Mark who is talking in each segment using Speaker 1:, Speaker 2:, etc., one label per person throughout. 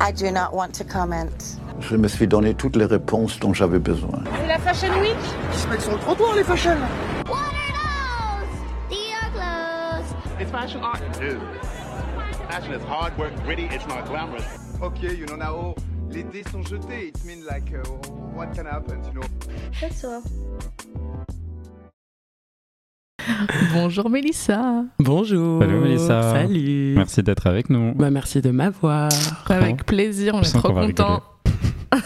Speaker 1: I do not want to comment.
Speaker 2: Je me suis donné toutes les réponses dont j'avais besoin.
Speaker 3: C'est la Fashion Week
Speaker 4: Ils se mettent sur le trottoir, les fashion
Speaker 5: What are those? These are clothes.
Speaker 6: It's fashion art. Dude. Fashion is hard work, gritty, it's not glamorous.
Speaker 4: Okay, you know now, les dés sont jetés. It means like, uh, what can happen, you know?
Speaker 5: That's all.
Speaker 7: Bonjour Mélissa.
Speaker 8: Bonjour.
Speaker 9: Salut Mélissa.
Speaker 8: Salut.
Speaker 9: Merci d'être avec nous.
Speaker 8: Bah, merci de m'avoir.
Speaker 7: Avec plaisir, on
Speaker 9: Je
Speaker 7: est trop contents.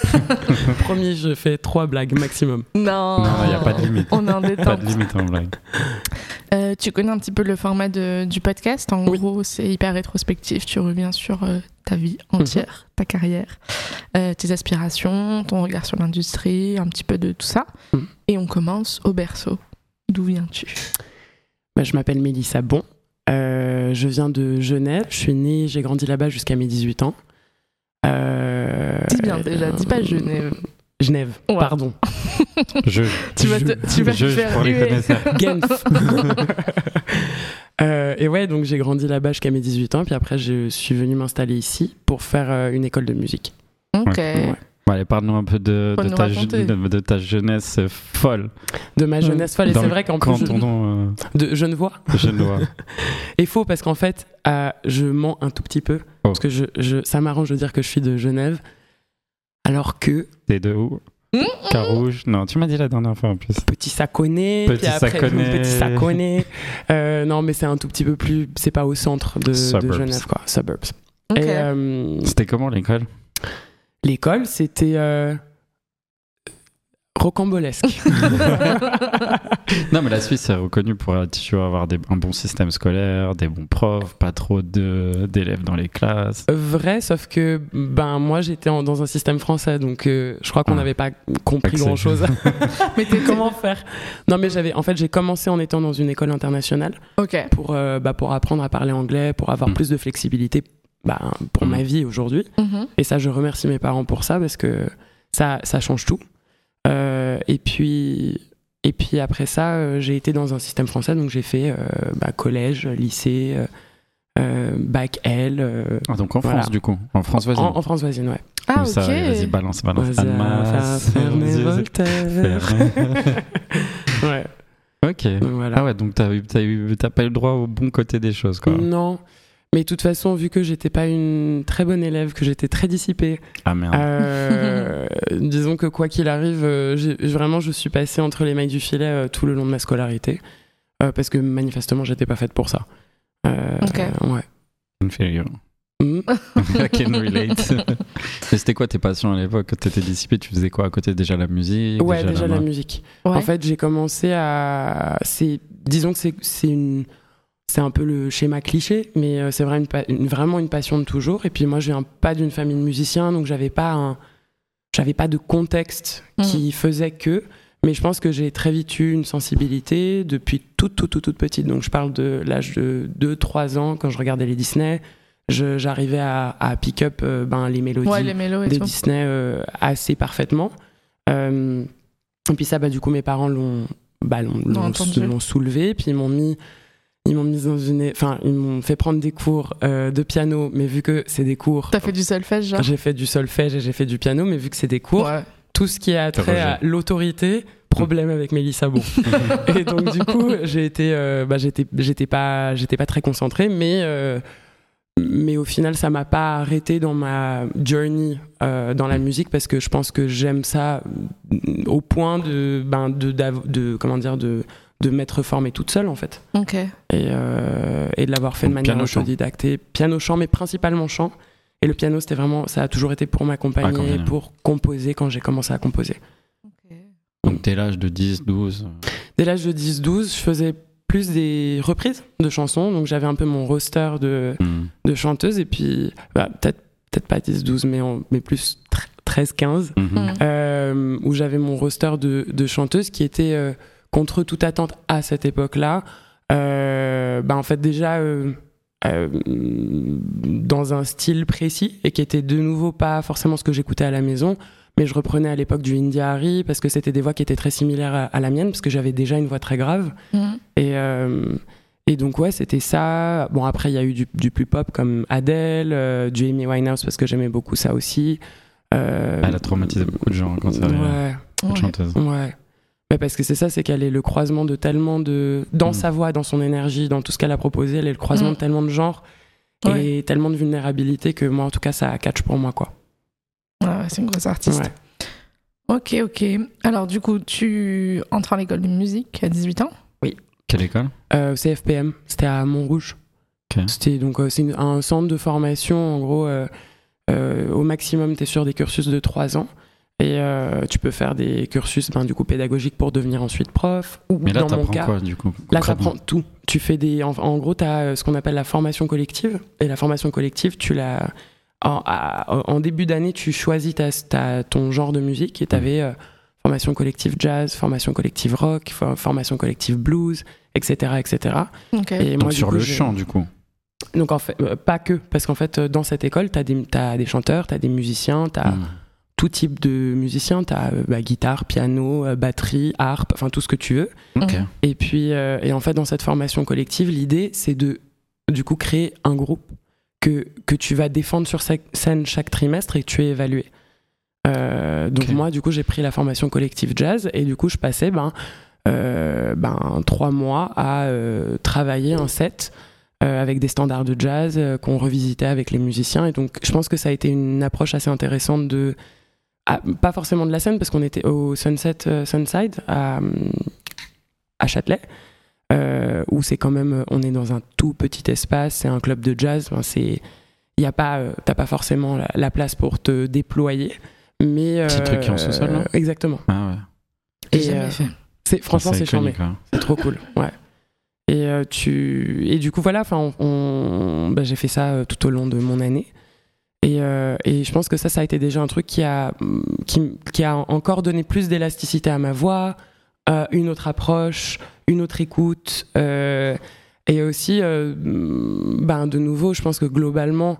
Speaker 8: Promis, je fais trois blagues maximum.
Speaker 7: Non,
Speaker 9: Non, il n'y a pas de limite.
Speaker 7: On est en
Speaker 9: Pas
Speaker 7: détente.
Speaker 9: de limite en blague.
Speaker 7: Euh, tu connais un petit peu le format de- du podcast? En
Speaker 8: Oui.
Speaker 7: gros, c'est hyper rétrospectif. Tu reviens sur euh, ta vie entière, ta carrière, euh, tes aspirations, ton regard sur l'industrie, un petit peu de tout ça.
Speaker 8: Mhm.
Speaker 7: Et on commence au berceau. D'où viens-tu?
Speaker 8: Bah, je m'appelle Mélissa Bon. Euh, je viens de Genève. Je suis née, j'ai grandi là-bas jusqu'à mes 18 ans. Euh,
Speaker 7: Dis bien déjà, dis pas Genève.
Speaker 8: Genève,
Speaker 7: Ouais.
Speaker 8: pardon.
Speaker 9: Je.
Speaker 7: Tu vas te, tu vas te
Speaker 9: je,
Speaker 7: faire
Speaker 9: pour les
Speaker 7: huer.
Speaker 9: connaisseurs.
Speaker 8: Genf. Euh, et ouais, donc j'ai grandi là-bas jusqu'à mes 18 ans. Puis après, je suis venue m'installer ici pour faire euh, une école de musique.
Speaker 7: Ok.
Speaker 8: Ouais.
Speaker 9: Allez, parle-nous un peu de, ta,
Speaker 7: raconter.
Speaker 9: de, de ta jeunesse folle.
Speaker 8: De ma jeunesse folle. Et c'est vrai qu'en plus, je,
Speaker 9: euh,
Speaker 8: de Genevois.
Speaker 9: genevois.
Speaker 8: Et faux parce qu'en fait, euh, je mens un tout petit peu.
Speaker 9: Oh.
Speaker 8: Parce que je, je- ça m'arrange de dire que je suis de Genève. Alors que
Speaker 9: T'es de où? Carouge Non, tu m'as dit la dernière fois en plus.
Speaker 8: petit saconné,
Speaker 9: Petit Saconnet.
Speaker 8: petit saconné. Euh, non, mais c'est un tout petit peu plus. C'est pas au centre de. Genève, quoi. Suburbs.
Speaker 7: Ok.
Speaker 8: Et euh,
Speaker 9: C'était comment l'école?
Speaker 8: L'école, c'était euh, rocambolesque.
Speaker 9: Non, mais la Suisse est reconnue pour euh, tu vois, avoir des- un bon système scolaire, des bons profs, pas trop de- d'élèves dans les classes.
Speaker 8: Vrai, sauf que ben moi j'étais dans un système français, donc euh, je crois qu'on
Speaker 9: Ah.
Speaker 8: n'avait pas compris
Speaker 9: Accès.
Speaker 8: grand chose.
Speaker 7: Mais
Speaker 8: Comment faire? Non, mais j'avais. En fait, j'ai commencé en étant dans une école internationale.
Speaker 7: Ok.
Speaker 8: pour, euh, bah, pour apprendre à parler anglais, pour avoir
Speaker 9: Mm.
Speaker 8: plus de flexibilité bah, pour ma vie aujourd'hui.
Speaker 7: Mhm.
Speaker 8: Et ça, je remercie mes parents pour ça parce que ça, ça change tout. Euh, et, puis, et puis après ça, euh, j'ai été dans un système français, donc j'ai fait euh, bah, collège, lycée, bac L. euh,
Speaker 9: Ah, donc en
Speaker 8: Voilà.
Speaker 9: France, du coup. En France voisine.
Speaker 8: en, en France voisine, ouais.
Speaker 7: Ah,
Speaker 9: Comme
Speaker 7: ok.
Speaker 9: vas-y, balance, balance.
Speaker 8: Vas-y. Voltaire. ouais,
Speaker 9: ok.
Speaker 8: donc voilà.
Speaker 9: Ah ouais, donc t'as eu- t'as eu- t'as pas eu le droit au bon côté des choses, quoi.
Speaker 8: Non. Mais de toute façon, vu que j'étais pas une très bonne élève, que j'étais très dissipée,
Speaker 9: Ah merde.
Speaker 8: Euh, disons que quoi qu'il arrive, euh, vraiment, je suis passée entre les mailles du filet euh, tout le long de ma scolarité. euh, parce que manifestement, j'étais pas faite pour ça. Euh,
Speaker 7: Ok.
Speaker 8: ouais.
Speaker 9: Inferior.
Speaker 8: Mm.
Speaker 9: I can relate. Mais c'était quoi tes passions à l'époque? Quand t'étais dissipé, tu faisais quoi à côté? Déjà la musique
Speaker 8: Ouais, déjà la musique.
Speaker 7: Ouais.
Speaker 8: En fait, j'ai commencé à. C'est, disons que c'est, c'est une. C'est un peu le schéma cliché, mais euh, c'est une une- vraiment une passion de toujours. Et puis moi, je viens pas d'une famille de musiciens, donc j'avais pas un, j'avais pas de contexte qui faisait que. Mais je pense que j'ai très vite eu une sensibilité depuis toute, toute, toute, toute petite. Donc je parle de l'âge de 2-3 ans, quand je regardais les Disney, j'arrivais à, à pick up euh, ben, les mélodies
Speaker 7: Ouais, les mélos et
Speaker 8: de
Speaker 7: tout.
Speaker 8: Disney euh, assez parfaitement. Euh, et puis ça, bah, du coup, mes parents l'ont bah, l'ont soulevé, puis ils m'ont mis, ils m'ont mis dans une, enfin, ils m'ont fait prendre des cours euh, de piano, mais vu que c'est des cours,
Speaker 7: T'as fait du solfège, genre?
Speaker 8: J'ai fait du solfège et j'ai fait du piano, mais vu que c'est des cours,
Speaker 7: Ouais.
Speaker 8: tout ce qui a trait à l'autorité, problème avec Mélissa Bon. et donc du coup, j'ai été, euh, bah, j'étais, j'étais pas, j'étais pas très concentrée, mais euh, mais au final, ça m'a pas arrêté dans ma journey euh, dans la musique parce que je pense que j'aime ça mm, au point de, ben, de, comment dire, de, de m'être formée toute seule en fait et, euh, et de l'avoir fait de manière
Speaker 9: piano-chant.
Speaker 8: autodidacte. Et piano-chant, mais principalement chant. Et le piano, c'était vraiment, ça a toujours été pour m'accompagner,
Speaker 9: Accompagner.
Speaker 8: pour composer quand j'ai commencé à composer.
Speaker 9: Donc dès l'âge de 10, 12.
Speaker 8: Dès l'âge de 10-12, je faisais plus des reprises de chansons, donc j'avais un peu mon roster de,
Speaker 9: hmm.
Speaker 8: de chanteuses, et puis bah, peut-être peut-être pas 10-12, mais, en- mais plus 13-15,
Speaker 9: Mhm.
Speaker 7: Mm.
Speaker 8: euh, où j'avais mon roster de, de chanteuses qui était euh, contre toute attente à cette époque-là. Euh, bah, en fait, déjà euh, euh, dans un style précis et qui était de nouveau pas forcément ce que j'écoutais à la maison, mais je reprenais à l'époque du India Harry parce que c'était des voix qui étaient très similaires à, à la mienne, parce que j'avais déjà une voix très grave.
Speaker 7: Mhm.
Speaker 8: Et, euh, Et donc, ouais, c'était ça. Bon, après, il y a eu du, du plus pop comme Adele, euh, du Amy Winehouse parce que j'aimais beaucoup ça aussi. Euh,
Speaker 9: Elle a traumatisé beaucoup de gens quand ça arrive.
Speaker 8: ouais,
Speaker 9: chanteuses.
Speaker 8: ouais. Mais parce que c'est ça, c'est qu'elle est le croisement de tellement de. Dans
Speaker 9: Mm.
Speaker 8: sa voix, dans son énergie, dans tout ce qu'elle a proposé, elle est le croisement
Speaker 7: Mm.
Speaker 8: de tellement de genres
Speaker 7: Ouais.
Speaker 8: et tellement de vulnérabilité que moi, en tout cas, ça catch pour moi, quoi.
Speaker 7: Ouais, ouais, c'est une grosse artiste.
Speaker 8: Ouais.
Speaker 7: Ok, ok. Alors, du coup, tu entres en école de musique à 18 ans?
Speaker 9: Quelle école?
Speaker 8: Euh, CFPM, c'était à Montrouge.
Speaker 9: Ok.
Speaker 8: C'était donc euh, c'est un centre de formation. En gros, euh, euh, au maximum, tu es sur des cursus de 3 ans. Et euh, tu peux faire des cursus ben, du coup pédagogiques pour devenir ensuite prof. Ou
Speaker 9: Mais là,
Speaker 8: dans mon cas,
Speaker 9: quoi du coup
Speaker 8: Là, tu apprends tout. Tu fais des. En, en gros, tu as ce qu'on appelle la formation collective. Et la formation collective, tu l'as. En, début d'année, tu choisis ta, ta- ton genre de musique et tu avais formation collective jazz, formation collective rock, for- formation collective blues, etc. etc. Et
Speaker 9: Donc
Speaker 8: moi, du
Speaker 9: sur
Speaker 8: coup,
Speaker 9: le chant, du coup.
Speaker 8: Donc, en fait, euh, pas que. Parce qu'en fait, euh, dans cette école, tu as, des chanteurs, tu as des musiciens, tu as
Speaker 9: Mm.
Speaker 8: Tout type de musiciens. Tu as guitare, piano, euh, batterie, harpe, enfin tout ce que tu veux.
Speaker 9: Ok.
Speaker 8: Et puis, euh, et en fait, dans cette formation collective, l'idée, c'est de, du coup, créer un groupe que, que tu vas défendre sur scène chaque trimestre et que tu es évalué. Euh, donc, moi, du coup, j'ai pris la formation collective jazz et du coup, je passais ben, euh, ben, trois mois à euh, travailler un set euh, avec des standards de jazz euh, qu'on revisitait avec les musiciens. Et donc, je pense que ça a été une approche assez intéressante de. Ah, pas forcément de la scène, parce qu'on était au Sunset euh, Sunside à, à Châtelet, euh, où c'est quand même. On est dans un tout petit espace, c'est un club de jazz. Enfin, c'est. Il y a pas, euh, t'as pas forcément la, la place pour te déployer, mais
Speaker 9: Petit
Speaker 8: euh,
Speaker 9: truc qui est en sous-sol, là
Speaker 8: Exactement.
Speaker 9: Ah ouais.
Speaker 7: J'ai
Speaker 8: Et,
Speaker 7: jamais
Speaker 8: euh,
Speaker 7: fait.
Speaker 8: c'est franchement c'est charmé.
Speaker 9: hein.
Speaker 8: C'est trop cool, ouais. Et, euh, tu... et du coup, voilà, enfin, on, on- bah, j'ai fait ça euh, tout au long de mon année. Et, euh, et je pense que ça, ça a été déjà un truc qui a, qui, a encore donné plus d'élasticité à ma voix, euh, une autre approche, une autre écoute. euh, et aussi, ben, de nouveau, je pense que globalement,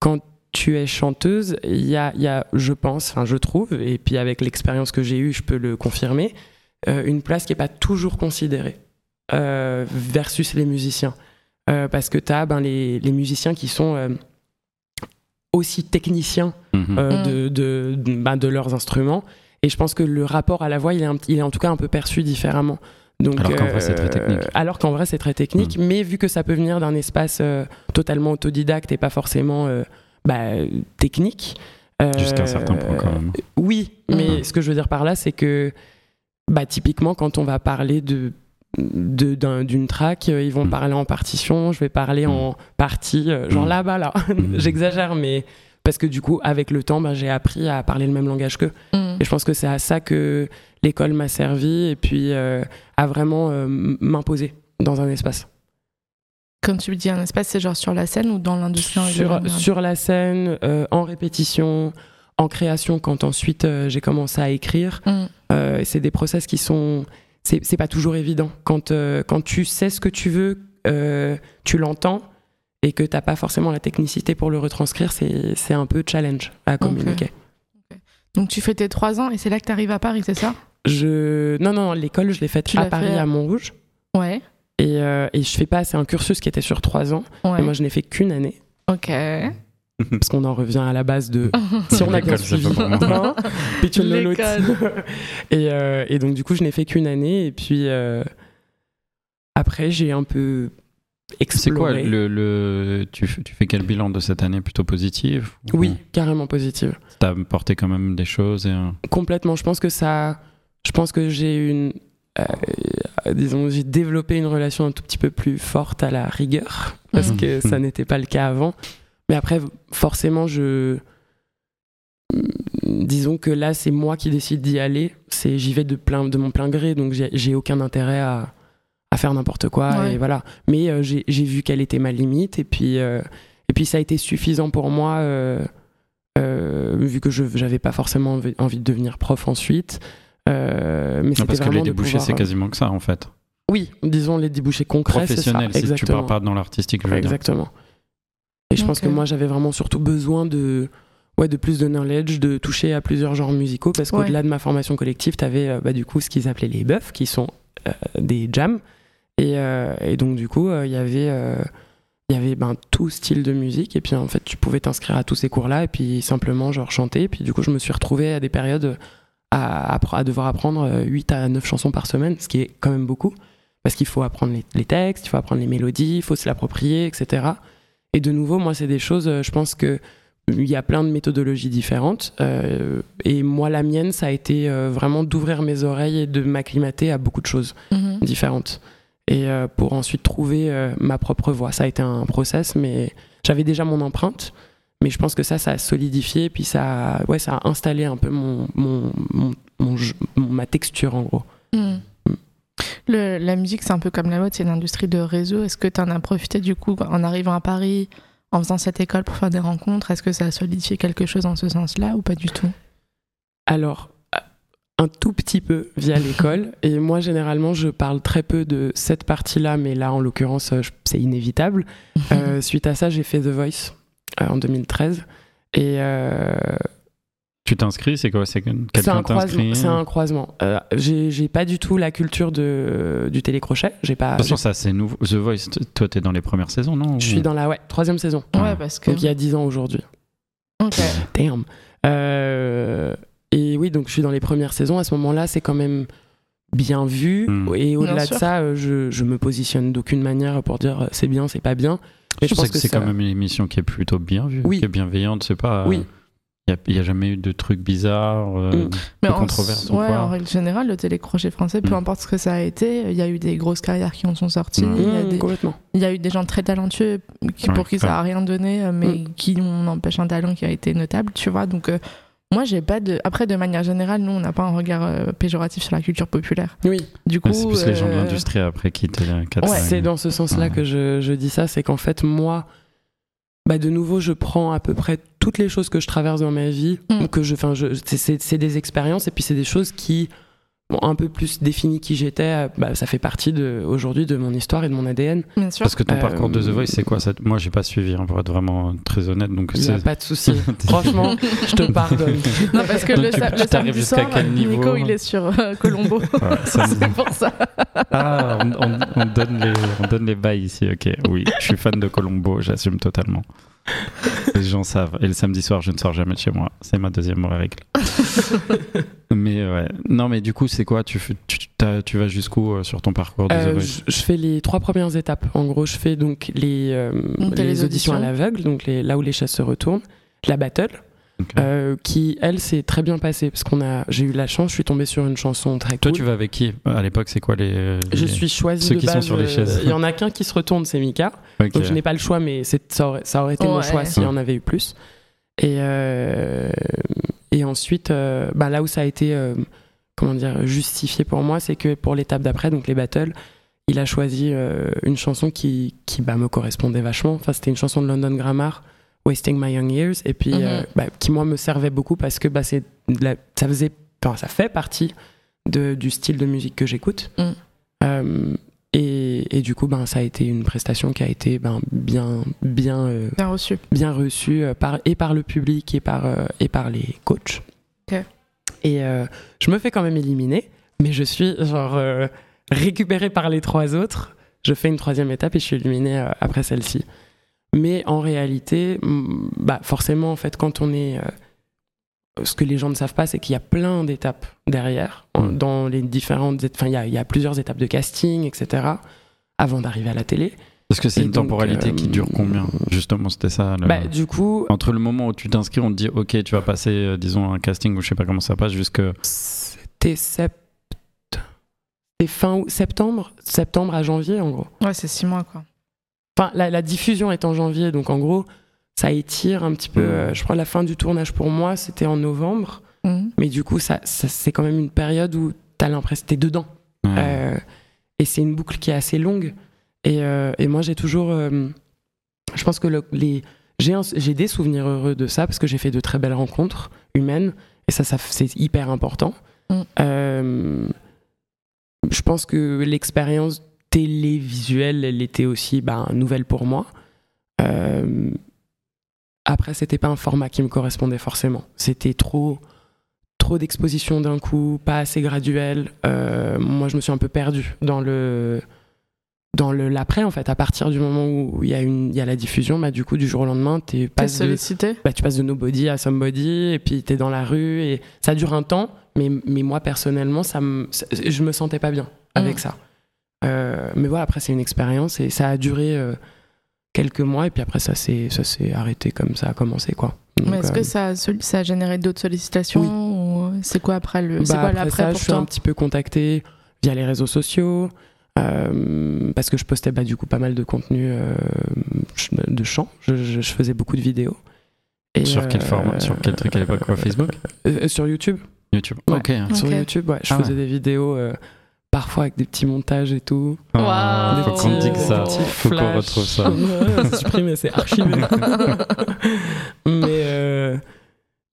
Speaker 8: quand tu es chanteuse, il y a, y a, je pense, enfin, je trouve, et puis avec l'expérience que j'ai eue, je peux le confirmer, une place qui n'est pas toujours considérée versus les musiciens. Parce que tu as ben, les, les musiciens qui sont aussi techniciens
Speaker 9: Mhm.
Speaker 8: euh,
Speaker 7: Mm.
Speaker 8: de, de, de- ben, de leurs instruments. Et je pense que le rapport à la voix, il est, un- il est en tout cas un peu perçu différemment. Donc,
Speaker 9: Alors qu'en vrai, c'est très
Speaker 8: euh,
Speaker 9: technique. Mm.
Speaker 8: Alors qu'en vrai, c'est très technique, mais vu que ça peut venir d'un espace euh, totalement autodidacte et pas forcément euh, bah, technique. euh,
Speaker 9: Jusqu'à un certain point, quand même.
Speaker 8: Oui, mais
Speaker 7: Mhm.
Speaker 8: ce que je veux dire par là, c'est que bah, typiquement, quand on va parler de de- d'un- d'une track, euh, ils vont
Speaker 9: Mm.
Speaker 8: parler en partition, je vais parler en partie, euh, genre
Speaker 9: Mm.
Speaker 8: là-bas, là.
Speaker 9: Mm.
Speaker 8: J'exagère, mais parce que du coup, avec le temps, bah, j'ai appris à parler le même langage qu'eux.
Speaker 7: Mm.
Speaker 8: Et je pense que c'est à ça que l'école m'a servi et puis euh, à vraiment euh, m'imposer dans un espace.
Speaker 7: Comme tu dis, un espace, c'est genre sur la scène ou dans l'industrie en
Speaker 8: Sur, sur la scène, euh, en répétition, en création, quand ensuite euh, j'ai commencé à écrire.
Speaker 7: Mm.
Speaker 8: Euh, c'est des process qui sont. C'est c'est pas toujours évident. Quand, euh, quand tu sais ce que tu veux, euh, tu l'entends et que t'as pas forcément la technicité pour le retranscrire, c'est c'est un peu challenge à communiquer.
Speaker 7: Donc tu fais tes trois ans et c'est là que tu arrives à Paris, c'est ça?
Speaker 8: Je... Non, non, l'école, je l'ai faite à Paris,
Speaker 7: fait à-
Speaker 8: à Montrouge.
Speaker 7: Ouais.
Speaker 8: Et, euh, et je fais pas, c'est un cursus qui était sur trois ans.
Speaker 7: Ouais.
Speaker 8: Et moi, je n'ai fait qu'une année.
Speaker 7: Ok.
Speaker 8: Parce qu'on en revient à la base de si on a bien suivi. hein, et, euh, et donc, du coup, je n'ai fait qu'une année. Et puis, euh, après, j'ai un peu
Speaker 9: C'est quoi
Speaker 8: exploré.
Speaker 9: le, le tu, fais quel bilan de cette année? Plutôt positif ou
Speaker 8: Oui, carrément positive.
Speaker 9: T'as apporté quand même des choses et un-
Speaker 8: Complètement. Je pense que ça. Je pense que j'ai une. euh, disons, j'ai développé une relation un tout petit peu plus forte à la rigueur. Parce
Speaker 9: Mhm.
Speaker 8: que ça n'était pas le cas avant. Mais après, forcément, je. Disons que là, c'est moi qui décide d'y aller. C'est, j'y vais de plein, de mon plein gré, donc j'ai, aucun intérêt à, à faire n'importe quoi.
Speaker 7: Ouais.
Speaker 8: Et voilà. Mais euh, j'ai, j'ai vu quelle était ma limite, et puis, euh, et puis ça a été suffisant pour moi, euh, euh, vu que je n'avais pas forcément envie, envie de devenir prof ensuite. Euh, mais
Speaker 9: Non, parce que les débouchés, c'est quasiment que ça en fait.
Speaker 8: Oui, disons les débouchés concrets, c'est ça.
Speaker 9: Professionnel, si tu
Speaker 8: exactement.
Speaker 9: pars pas dans l'artistique, je veux dire.
Speaker 8: Et je pense que moi, j'avais vraiment surtout besoin de, ouais, de plus de knowledge, de toucher à plusieurs genres musicaux, parce
Speaker 7: Ouais.
Speaker 8: qu'au-delà de ma formation collective, tu avais du coup ce qu'ils appelaient les buffs, qui sont euh, des jams. Et, euh, et donc, du coup, euh, il y avait, euh, il y avait ben, tout style de musique. Et puis, en fait, tu pouvais t'inscrire à tous ces cours-là et puis simplement, genre, chanter. Et puis, du coup, je me suis retrouvée à des périodes à devoir apprendre 8 à 9 chansons par semaine, ce qui est quand même beaucoup. Parce qu'il faut apprendre les, les textes, il faut apprendre les mélodies, il faut se l'approprier, etc. Et de nouveau, moi, c'est des choses, euh, je pense que il y a plein de méthodologies différentes. euh, et moi, la mienne, ça a été euh, vraiment d'ouvrir mes oreilles et de m'acclimater à beaucoup de choses
Speaker 7: Mhm.
Speaker 8: différentes. Et euh, pour ensuite trouver euh, ma propre voix. Ça a été un process, mais j'avais déjà mon empreinte. Mais je pense que ça, ça a solidifié, puis ça, a- ouais, ça a installé un peu mon, mon, mon- mon jeu- mon- ma texture, en gros.
Speaker 7: Mhm. Le- la musique, c'est un peu comme la mode, c'est une industrie de réseau. Est-ce que tu en as profité du coup en arrivant à Paris, en faisant cette école pour faire des rencontres? Est-ce que ça a solidifié quelque chose en ce sens-là ou pas du tout?
Speaker 8: Alors, un tout petit peu via l'école. Et moi, généralement, je parle très peu de cette partie-là, mais là, en l'occurrence, euh, c'est inévitable. Euh, suite à ça, j'ai fait The Voice euh, en 2013. Et euh,
Speaker 9: Tu t'inscris, c'est quoi C'est
Speaker 8: un croisement.
Speaker 9: t'inscrit
Speaker 8: C'est un croisement. Euh, j'ai pas du tout la culture de, du télécrochet. J'ai pas.
Speaker 9: De toute façon, ça c'est nouveau. The Voice, toi t'es dans les premières saisons, non
Speaker 8: je suis dans la ouais, troisième saison.
Speaker 7: Ouais, parce que.
Speaker 8: Donc il y a 10 ans aujourd'hui.
Speaker 7: Ok.
Speaker 8: Damn. Euh, et oui, donc je suis dans les premières saisons. À ce moment-là, c'est quand même bien vu.
Speaker 9: Mm.
Speaker 8: Et au-delà de ça, euh, je, je me positionne d'aucune manière pour dire c'est bien, c'est pas bien. Mais
Speaker 9: Je pense que, c'est
Speaker 8: ça-
Speaker 9: quand même une émission qui est plutôt bien vue,
Speaker 8: Oui.
Speaker 9: qui est bienveillante. C'est pas.
Speaker 8: Oui.
Speaker 9: Il n'y a, jamais eu de trucs bizarres, euh,
Speaker 8: Mm.
Speaker 7: Mais
Speaker 9: de
Speaker 7: en,
Speaker 9: controverses ou
Speaker 7: ouais,
Speaker 9: quoi.
Speaker 7: en règle générale, le télécrochet français, peu
Speaker 9: Mm.
Speaker 7: importe ce que ça a été, il y a eu des grosses carrières qui en sont sorties. Il, y a
Speaker 8: Mm,
Speaker 7: des,
Speaker 8: complètement.
Speaker 7: il y a eu des gens très talentueux qui,
Speaker 9: Ouais,
Speaker 7: pour qui ça a rien donné, euh, mais qui on empêche un talent qui a été notable, tu vois. Donc, euh, moi, j'ai pas de. Après, de manière générale, nous, on n'a pas un regard euh, péjoratif sur la culture populaire.
Speaker 8: Oui,
Speaker 7: Du coup.
Speaker 9: C'est plus les gens de l'industrie après qui quatre,
Speaker 7: Ouais.
Speaker 8: c'est dans ce sens-là
Speaker 9: Ouais.
Speaker 8: que je, je dis ça. C'est qu'en fait, moi, bah, de nouveau, je prends à peu près toutes les choses que je traverse dans ma vie,
Speaker 7: Mm.
Speaker 8: que je, enfin, je, c'est- c'est c'est des expériences et puis c'est des choses qui un peu plus défini qui j'étais. euh, Bah, ça fait partie de, aujourd'hui de mon histoire et de mon ADN.
Speaker 7: Bien sûr.
Speaker 9: Parce que ton
Speaker 8: Euh,
Speaker 9: parcours de The Voice, c'est quoi? Ça Moi, j'ai pas suivi, hein, pour être vraiment très honnête. Donc,
Speaker 8: Il n'y a
Speaker 9: c'est-
Speaker 8: pas de souci. Franchement, je te pardonne.
Speaker 7: Non, parce que
Speaker 9: Donc
Speaker 7: le,
Speaker 9: tu-
Speaker 7: sa-
Speaker 9: tu
Speaker 7: le samedi
Speaker 9: jusqu'à
Speaker 7: soir,
Speaker 9: quel niveau
Speaker 7: Nico, il est sur euh, Colombo.
Speaker 9: Ouais,
Speaker 7: c'est pour ça.
Speaker 9: Ah, on, on- on donne les, on donne les bails ici, ok. Oui, je suis fan de Colombo, j'assume totalement. Les gens savent. Et le samedi soir, je ne sors jamais de chez moi. C'est ma deuxième règle. mais ouais. Non, mais du coup, c'est quoi? Tu, fais- tu, vas jusqu'où euh, sur ton parcours
Speaker 8: Euh, je, fais les trois premières étapes. En gros, je fais donc les, euh, les,
Speaker 7: les
Speaker 8: auditions à l'aveugle, donc les- là où les chaises se retournent, la battle, Euh, qui elle s'est très bien passée parce qu'on a, j'ai eu la chance, je suis tombée sur une chanson très
Speaker 9: Toi,
Speaker 8: cool.
Speaker 9: tu vas avec qui À l'époque, c'est quoi les.
Speaker 8: Je suis choisie
Speaker 9: ceux
Speaker 8: de
Speaker 9: qui sont sur les
Speaker 8: euh,
Speaker 9: chaises.
Speaker 8: Il y en a qu'un qui se retourne, c'est Mika.
Speaker 9: Ok.
Speaker 8: Donc je n'ai pas le choix, mais c'est- ça aurait, ça aurait été mon choix s'il y en avait eu plus. Et, euh, et ensuite, euh, bah, là où ça a été euh, comment dire, justifié pour moi, c'est que pour l'étape d'après, donc les battles, il a choisi euh, une chanson qui, qui bah, me correspondait vachement. Enfin, c'était une chanson de London Grammar, Wasting My Young Years, et puis
Speaker 7: Mhm.
Speaker 8: euh, bah, qui moi me servait beaucoup parce que bah, la- ça faisait, enfin, ça fait partie de, du style de musique que j'écoute.
Speaker 7: Mhm.
Speaker 8: Euh, et, et du coup, ben, ça a été une prestation qui a été ben, bien, bien, euh,
Speaker 7: Bien reçu.
Speaker 8: bien reçue par, et par le public et par, et par les coachs. Et je me fais quand même éliminer, mais je suis genre récupérée par les trois autres. Je fais une troisième étape et je suis éliminée après celle-ci. Mais en réalité, bah forcément, en fait, quand on est. euh, ce que les gens ne savent pas, c'est qu'il y a plein d'étapes derrière, dans les différentes. Enfin, il y a, il y a plusieurs étapes de casting, etc., avant d'arriver à la télé.
Speaker 9: Parce que c'est une
Speaker 8: donc,
Speaker 9: temporalité qui
Speaker 8: euh,
Speaker 9: dure combien? Justement, c'était ça. le-
Speaker 8: Bah, du coup,
Speaker 9: Entre le moment où tu t'inscris, on te dit ok, tu vas passer, euh, disons, un casting ou je sais pas comment ça passe, jusque.
Speaker 8: C'était sept... c'était fin août- septembre, septembre à janvier en gros.
Speaker 7: Ouais, c'est six mois, quoi.
Speaker 8: Enfin, la, la diffusion est en janvier, donc en gros, ça étire un petit peu.
Speaker 9: Mhm.
Speaker 8: euh, je crois la fin du tournage pour moi, c'était en novembre,
Speaker 7: Mhm.
Speaker 8: mais du coup, ça, ça- c'est quand même une période où t'as l'impression t'es dedans. Euh, et c'est une boucle qui est assez longue. Et, euh, et moi, j'ai toujours. euh, je pense que le- les, j'ai, un- j'ai des souvenirs heureux de ça parce que j'ai fait de très belles rencontres humaines. Et ça, ça c'est hyper important.
Speaker 7: Mm.
Speaker 8: Euh, je pense que l'expérience télévisuelle, elle était aussi ben, nouvelle pour moi. Euh, après, c'était pas un format qui me correspondait forcément. C'était trop, trop d'exposition d'un coup, pas assez graduel. Euh, moi, je me suis un peu perdu dans le, dans le l'après en fait à partir du moment où il y a une il y a la diffusion bah du coup du jour au lendemain T'es passes de,
Speaker 7: sollicité?
Speaker 8: Bah, tu passes de nobody à somebody et puis t'es dans la rue et ça dure un temps mais mais moi personnellement ça me je me sentais pas bien avec
Speaker 7: Mm.
Speaker 8: ça mais voilà après c'est une expérience et ça a duré euh, quelques mois et puis après ça s'est ça s'est arrêté comme ça a commencé quoi Donc,
Speaker 7: est-ce
Speaker 8: euh,
Speaker 7: que ça a, ça a généré d'autres sollicitations
Speaker 8: Oui.
Speaker 7: ou c'est quoi après le c'est
Speaker 8: Bah,
Speaker 7: quoi
Speaker 8: après
Speaker 7: l'après
Speaker 8: ça,
Speaker 7: pour
Speaker 8: je suis un petit peu contacté via les réseaux sociaux euh, parce que je postais bah, du coup pas mal de contenu euh, de chant. Je, je- je faisais beaucoup de vidéos. Et,
Speaker 9: Sur quel
Speaker 8: euh,
Speaker 9: format Sur quel truc à l'époque? Quoi, Facebook?
Speaker 8: Euh, Sur YouTube.
Speaker 9: YouTube
Speaker 8: Ouais.
Speaker 9: Ok.
Speaker 8: Sur. YouTube, ouais. Je
Speaker 9: Ah
Speaker 8: faisais
Speaker 9: ouais.
Speaker 8: des vidéos euh, parfois avec des petits montages et tout.
Speaker 9: Ah,
Speaker 7: Waouh.
Speaker 9: faut qu'on
Speaker 7: Des
Speaker 9: digue ça. Faut qu'on retrouve ça.
Speaker 8: C'est supprimé, c'est archivé. mais, euh,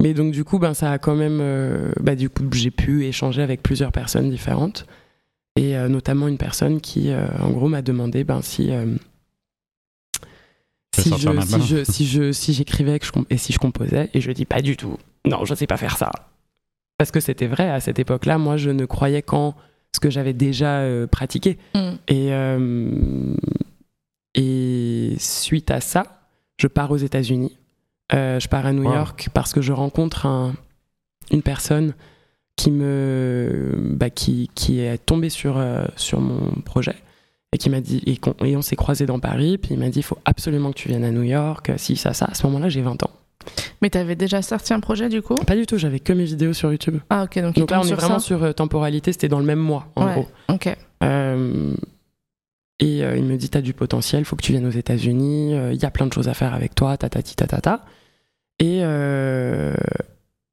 Speaker 8: mais donc du coup, ben, ça a quand même... euh, bah, du coup, j'ai pu échanger avec plusieurs personnes différentes. Et euh, notamment une personne qui, euh, en gros, m'a demandé ben, si... euh, si, je,
Speaker 9: un
Speaker 8: si, je, si, je, si j'écrivais et si je composais, et je dis pas du tout, non, je sais pas faire ça. Parce que c'était vrai, à cette époque-là, moi, je ne croyais qu'en ce que j'avais déjà euh, pratiqué.
Speaker 7: Mm.
Speaker 8: Et, euh, et suite à ça, je pars aux États-Unis. Euh, je pars à New
Speaker 9: Wow.
Speaker 8: York parce que je rencontre un- une personne qui me bah, qui, qui est tombée sur, euh, sur mon projet et qui m'a dit et, on s'est croisés dans Paris puis il m'a dit il faut absolument que tu viennes à New York si ça ça à ce moment-là j'ai 20 ans
Speaker 7: Mais t'avais déjà sorti un projet du coup?
Speaker 8: Pas du tout j'avais que mes vidéos sur YouTube
Speaker 7: Ah ok donc, il
Speaker 8: donc là on est vraiment
Speaker 7: ça.
Speaker 8: sur euh, temporalité c'était dans le même mois en
Speaker 7: Ouais.
Speaker 8: gros
Speaker 7: Ok.
Speaker 8: Euh, et euh, il me dit T'as du potentiel, faut que tu viennes aux États-Unis, il y a plein de choses à faire avec toi, tatati tatata. Et, euh,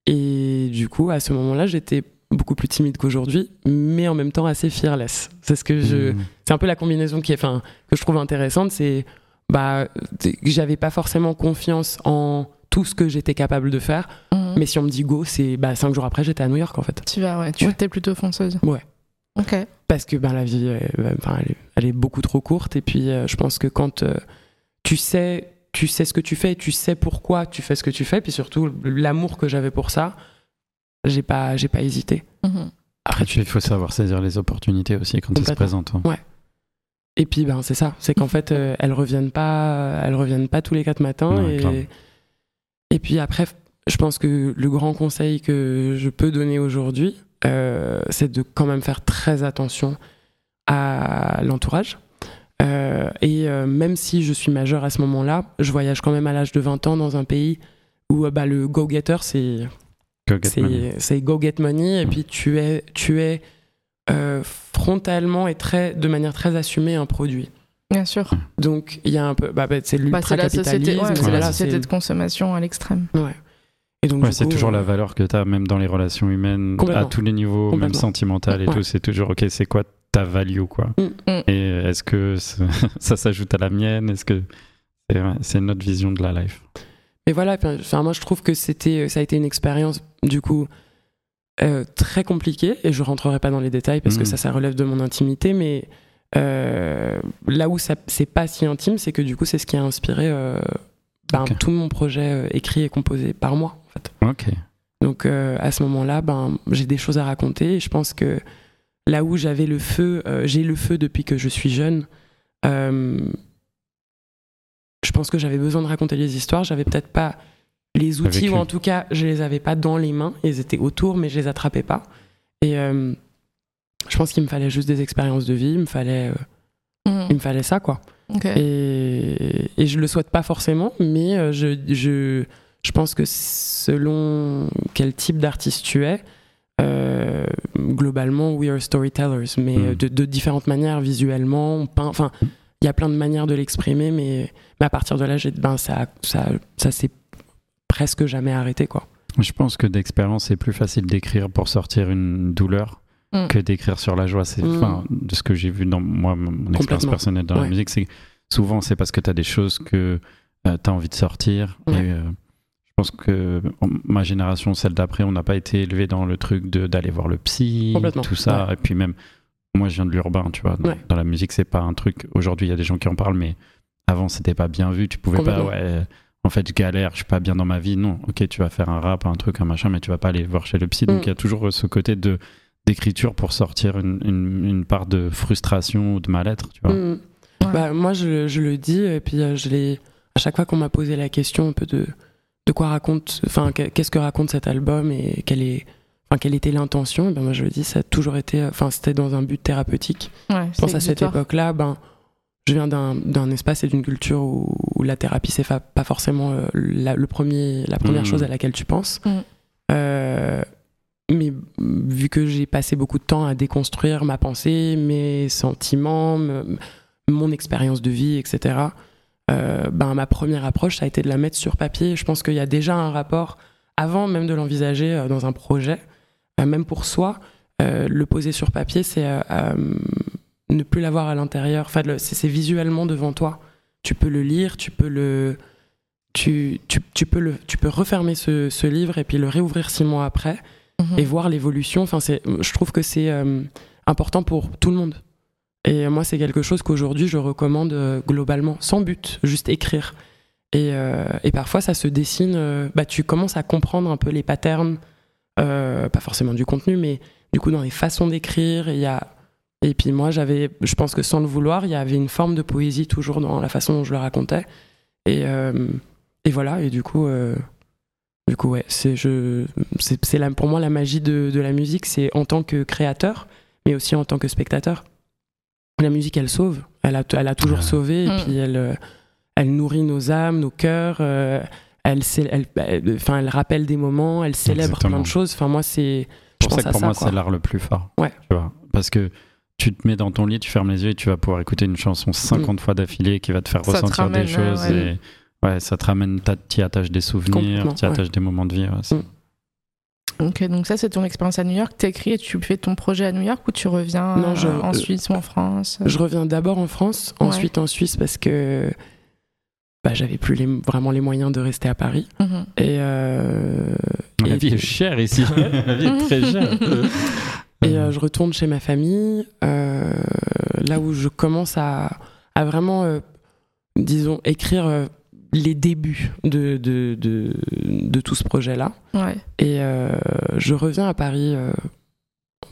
Speaker 8: et du coup, à ce moment-là, j'étais beaucoup plus timide qu'aujourd'hui, mais en même temps assez fearless. C'est ce que je.
Speaker 9: Mmh.
Speaker 8: C'est un peu la combinaison qui est, enfin, que je trouve intéressante, c'est bah, c'est que j'avais pas forcément confiance en tout ce que j'étais capable de faire,
Speaker 7: Mhm.
Speaker 8: mais si on me dit go, c'est bah, cinq jours après, j'étais à New York en fait.
Speaker 7: Tu vas ouais. Tu
Speaker 8: Ouais.
Speaker 7: étais plutôt fonceuse.
Speaker 8: Ouais.
Speaker 7: Ok.
Speaker 8: parce que ben, la vie euh, enfin, elle, est, elle est beaucoup trop courte et puis euh, je pense que quand euh, tu sais tu sais ce que tu fais tu sais pourquoi tu fais ce que tu fais puis surtout l'amour que j'avais pour ça j'ai pas j'ai pas hésité
Speaker 7: Mhm.
Speaker 8: après
Speaker 9: puis il faut savoir saisir les opportunités aussi quand elles se présentent. hein.
Speaker 8: et puis ben c'est ça c'est qu'en fait euh, elles reviennent pas elles reviennent pas tous les quatre matins
Speaker 9: Ouais,
Speaker 8: et et puis après je pense que le grand conseil que je peux donner aujourd'hui euh, c'est de quand même faire très attention à l'entourage Euh, et euh, même si je suis majeur à ce moment-là je voyage quand même à l'âge de 20 ans dans un pays où bah, le go-getter c'est
Speaker 9: Go get money.
Speaker 8: go get money et
Speaker 9: Mm.
Speaker 8: puis tu es tu es frontalement et très de manière très assumée un produit
Speaker 7: Bien sûr.
Speaker 8: donc il y a un peu bah, bah, c'est
Speaker 7: Bah, c'est la société,
Speaker 8: l'ultracapitalisme
Speaker 7: ouais, c'est la société de consommation à l'extrême.
Speaker 8: ouais. et donc
Speaker 9: Ouais, c'est toujours
Speaker 8: euh,
Speaker 9: la valeur que tu as, même dans les relations humaines, à tous les niveaux, même sentimental et
Speaker 8: Ouais.
Speaker 9: tout. C'est toujours, ok, c'est quoi ta value, quoi.
Speaker 8: Mm.
Speaker 7: Mm.
Speaker 9: Et est-ce que ça, ça s'ajoute à la mienne? Est-ce que c'est notre vision de la life?
Speaker 8: Et voilà, enfin, moi je trouve que c'était, ça a été une expérience du coup euh, très compliquée et je rentrerai pas dans les détails parce que
Speaker 9: Mhm.
Speaker 8: ça, ça relève de mon intimité, mais euh, là où ça, c'est pas si intime, c'est que du coup c'est ce qui a inspiré euh, ben, tout mon projet euh, écrit et composé par moi en fait.
Speaker 9: Ok.
Speaker 8: Donc euh, à ce moment-là, ben, j'ai des choses à raconter et je pense que là où j'avais le feu, euh, j'ai le feu depuis que je suis jeune. euh, je pense que j'avais besoin de raconter les histoires. J'avais peut-être pas les outils ou en tout cas je les avais pas dans les mains. Ils étaient autour mais je les attrapais pas. Et euh, je pense qu'il me fallait juste des expériences de vie. Il me fallait, euh,
Speaker 7: Mhm.
Speaker 8: il me fallait ça quoi. Et, et je le souhaite pas forcément, mais euh, je, je, je pense que selon quel type d'artiste tu es, euh, globalement, we are storytellers, mais
Speaker 9: Mm.
Speaker 8: de, de différentes manières, visuellement, on peint, enfin, il y a plein de manières de l'exprimer, mais, mais à partir de là, j'ai- ben, ça, ça, ça s'est presque jamais arrêté, quoi.
Speaker 9: Je pense que d'expérience, c'est plus facile d'écrire pour sortir une douleur
Speaker 7: Mm.
Speaker 9: que d'écrire sur la joie. C'est
Speaker 8: Mm.
Speaker 9: enfin, de ce que j'ai vu dans moi, mon expérience personnelle dans la musique, c'est souvent c'est parce que tu as des choses que tu as envie de sortir.
Speaker 8: Ouais.
Speaker 9: Et, euh, je pense que en- ma génération, celle d'après, on n'a pas été élevé dans le truc d'aller voir le psy, tout ça.
Speaker 8: Ouais.
Speaker 9: Et puis même, moi je viens de l'urbain, tu vois. Dans, la musique, c'est pas un truc. Aujourd'hui, il y a des gens qui en parlent, mais avant, c'était pas bien vu. Tu pouvais pas, ouais, en fait, je galère, je suis pas bien dans ma vie. Non, ok, tu vas faire un rap, un truc, un machin, mais tu vas pas aller voir chez le psy. Donc
Speaker 8: Mm.
Speaker 9: il y a toujours ce côté de d'écriture pour sortir une, une, une part de frustration ou de mal-être, tu vois.
Speaker 8: Mm. Bah, moi, je, je, le dis, et puis euh, je l'ai. À chaque fois qu'on m'a posé la question un peu de, de quoi raconte. Enfin, qu'est-ce que raconte cet album et quelle, est, enfin, quelle était l'intention, ben, moi je le dis, ça a toujours été. Enfin, c'était dans un but thérapeutique.
Speaker 7: Ouais,
Speaker 8: Je pense à cette époque-là, ben, je viens d'un espace et d'une culture où, où, la thérapie, c'est pas forcément euh, la, le premier, la première
Speaker 9: Mmh.
Speaker 8: chose à laquelle tu penses.
Speaker 7: Mmh.
Speaker 8: Euh, mais vu que j'ai passé beaucoup de temps à déconstruire ma pensée, mes sentiments, me- mon expérience de vie, etc., euh, ben, ma première approche, ça a été de la mettre sur papier. Je pense qu'il y a déjà un rapport, avant même de l'envisager euh, dans un projet, euh, même pour soi, le poser sur papier, c'est ne plus l'avoir à l'intérieur. Enfin, c'est visuellement devant toi. Tu peux le lire, tu peux le. Tu, tu, tu peux, le, tu peux refermer ce livre et puis le réouvrir six mois après Et voir l'évolution. Enfin, je trouve que c'est euh, important pour tout le monde. Et moi, c'est quelque chose qu'aujourd'hui, je recommande euh, globalement, sans but, juste écrire. Et, euh, et parfois, ça se dessine. bah, tu commences à comprendre un peu les patterns, pas forcément du contenu, mais du coup, dans les façons d'écrire, il y a. Et puis moi, j'avais, je pense que sans le vouloir, il y avait une forme de poésie toujours dans la façon dont je le racontais. Et, et voilà, et du coup, du coup, ouais, c'est, je, c'est, c'est la- pour moi la magie de, de la musique, c'est en tant que créateur, mais aussi en tant que spectateur. La musique, elle sauve, elle a, elle a toujours
Speaker 9: Ouais.
Speaker 8: sauvé, et
Speaker 7: Mm.
Speaker 8: puis elle, euh, elle nourrit nos âmes, nos cœurs, euh, elle, cé- elle, elle- enfin, elle rappelle des moments, elle célèbre
Speaker 9: Exactement.
Speaker 8: plein de choses. Enfin, moi, c'est. Je
Speaker 9: pour
Speaker 8: pense
Speaker 9: ça que pour
Speaker 8: ça,
Speaker 9: moi,
Speaker 8: quoi.
Speaker 9: c'est l'art le plus fort.
Speaker 8: Ouais.
Speaker 9: Tu vois Parce que tu te mets dans ton lit, tu fermes les yeux et tu vas pouvoir écouter une chanson 50 fois d'affilée qui va te faire
Speaker 7: Ça te
Speaker 9: ressentir
Speaker 7: ramène,
Speaker 9: des choses.
Speaker 7: euh,
Speaker 9: et ouais, ça te ramène, tu attaches des souvenirs, tu attaches des moments de vie. ouais,
Speaker 8: Mm.
Speaker 7: Ok, donc ça c'est ton expérience à New York. T'écris et tu fais ton projet à New York ou tu reviens
Speaker 8: Non, je-
Speaker 7: euh, en
Speaker 8: euh,
Speaker 7: Suisse ou en France?
Speaker 8: Je reviens d'abord en France,
Speaker 7: Ouais.
Speaker 8: ensuite en Suisse parce que bah, j'avais plus les- vraiment les moyens de rester à Paris.
Speaker 7: Mhm.
Speaker 8: Et, euh,
Speaker 9: La
Speaker 8: et,
Speaker 9: vie est chère ici. La vie est très chère.
Speaker 8: et, euh, je retourne chez ma famille, euh, là où je commence à, à vraiment, euh, disons, écrire euh, les débuts de, de, de, de tout ce projet-là.
Speaker 7: Ouais.
Speaker 8: Et euh, je reviens à Paris euh,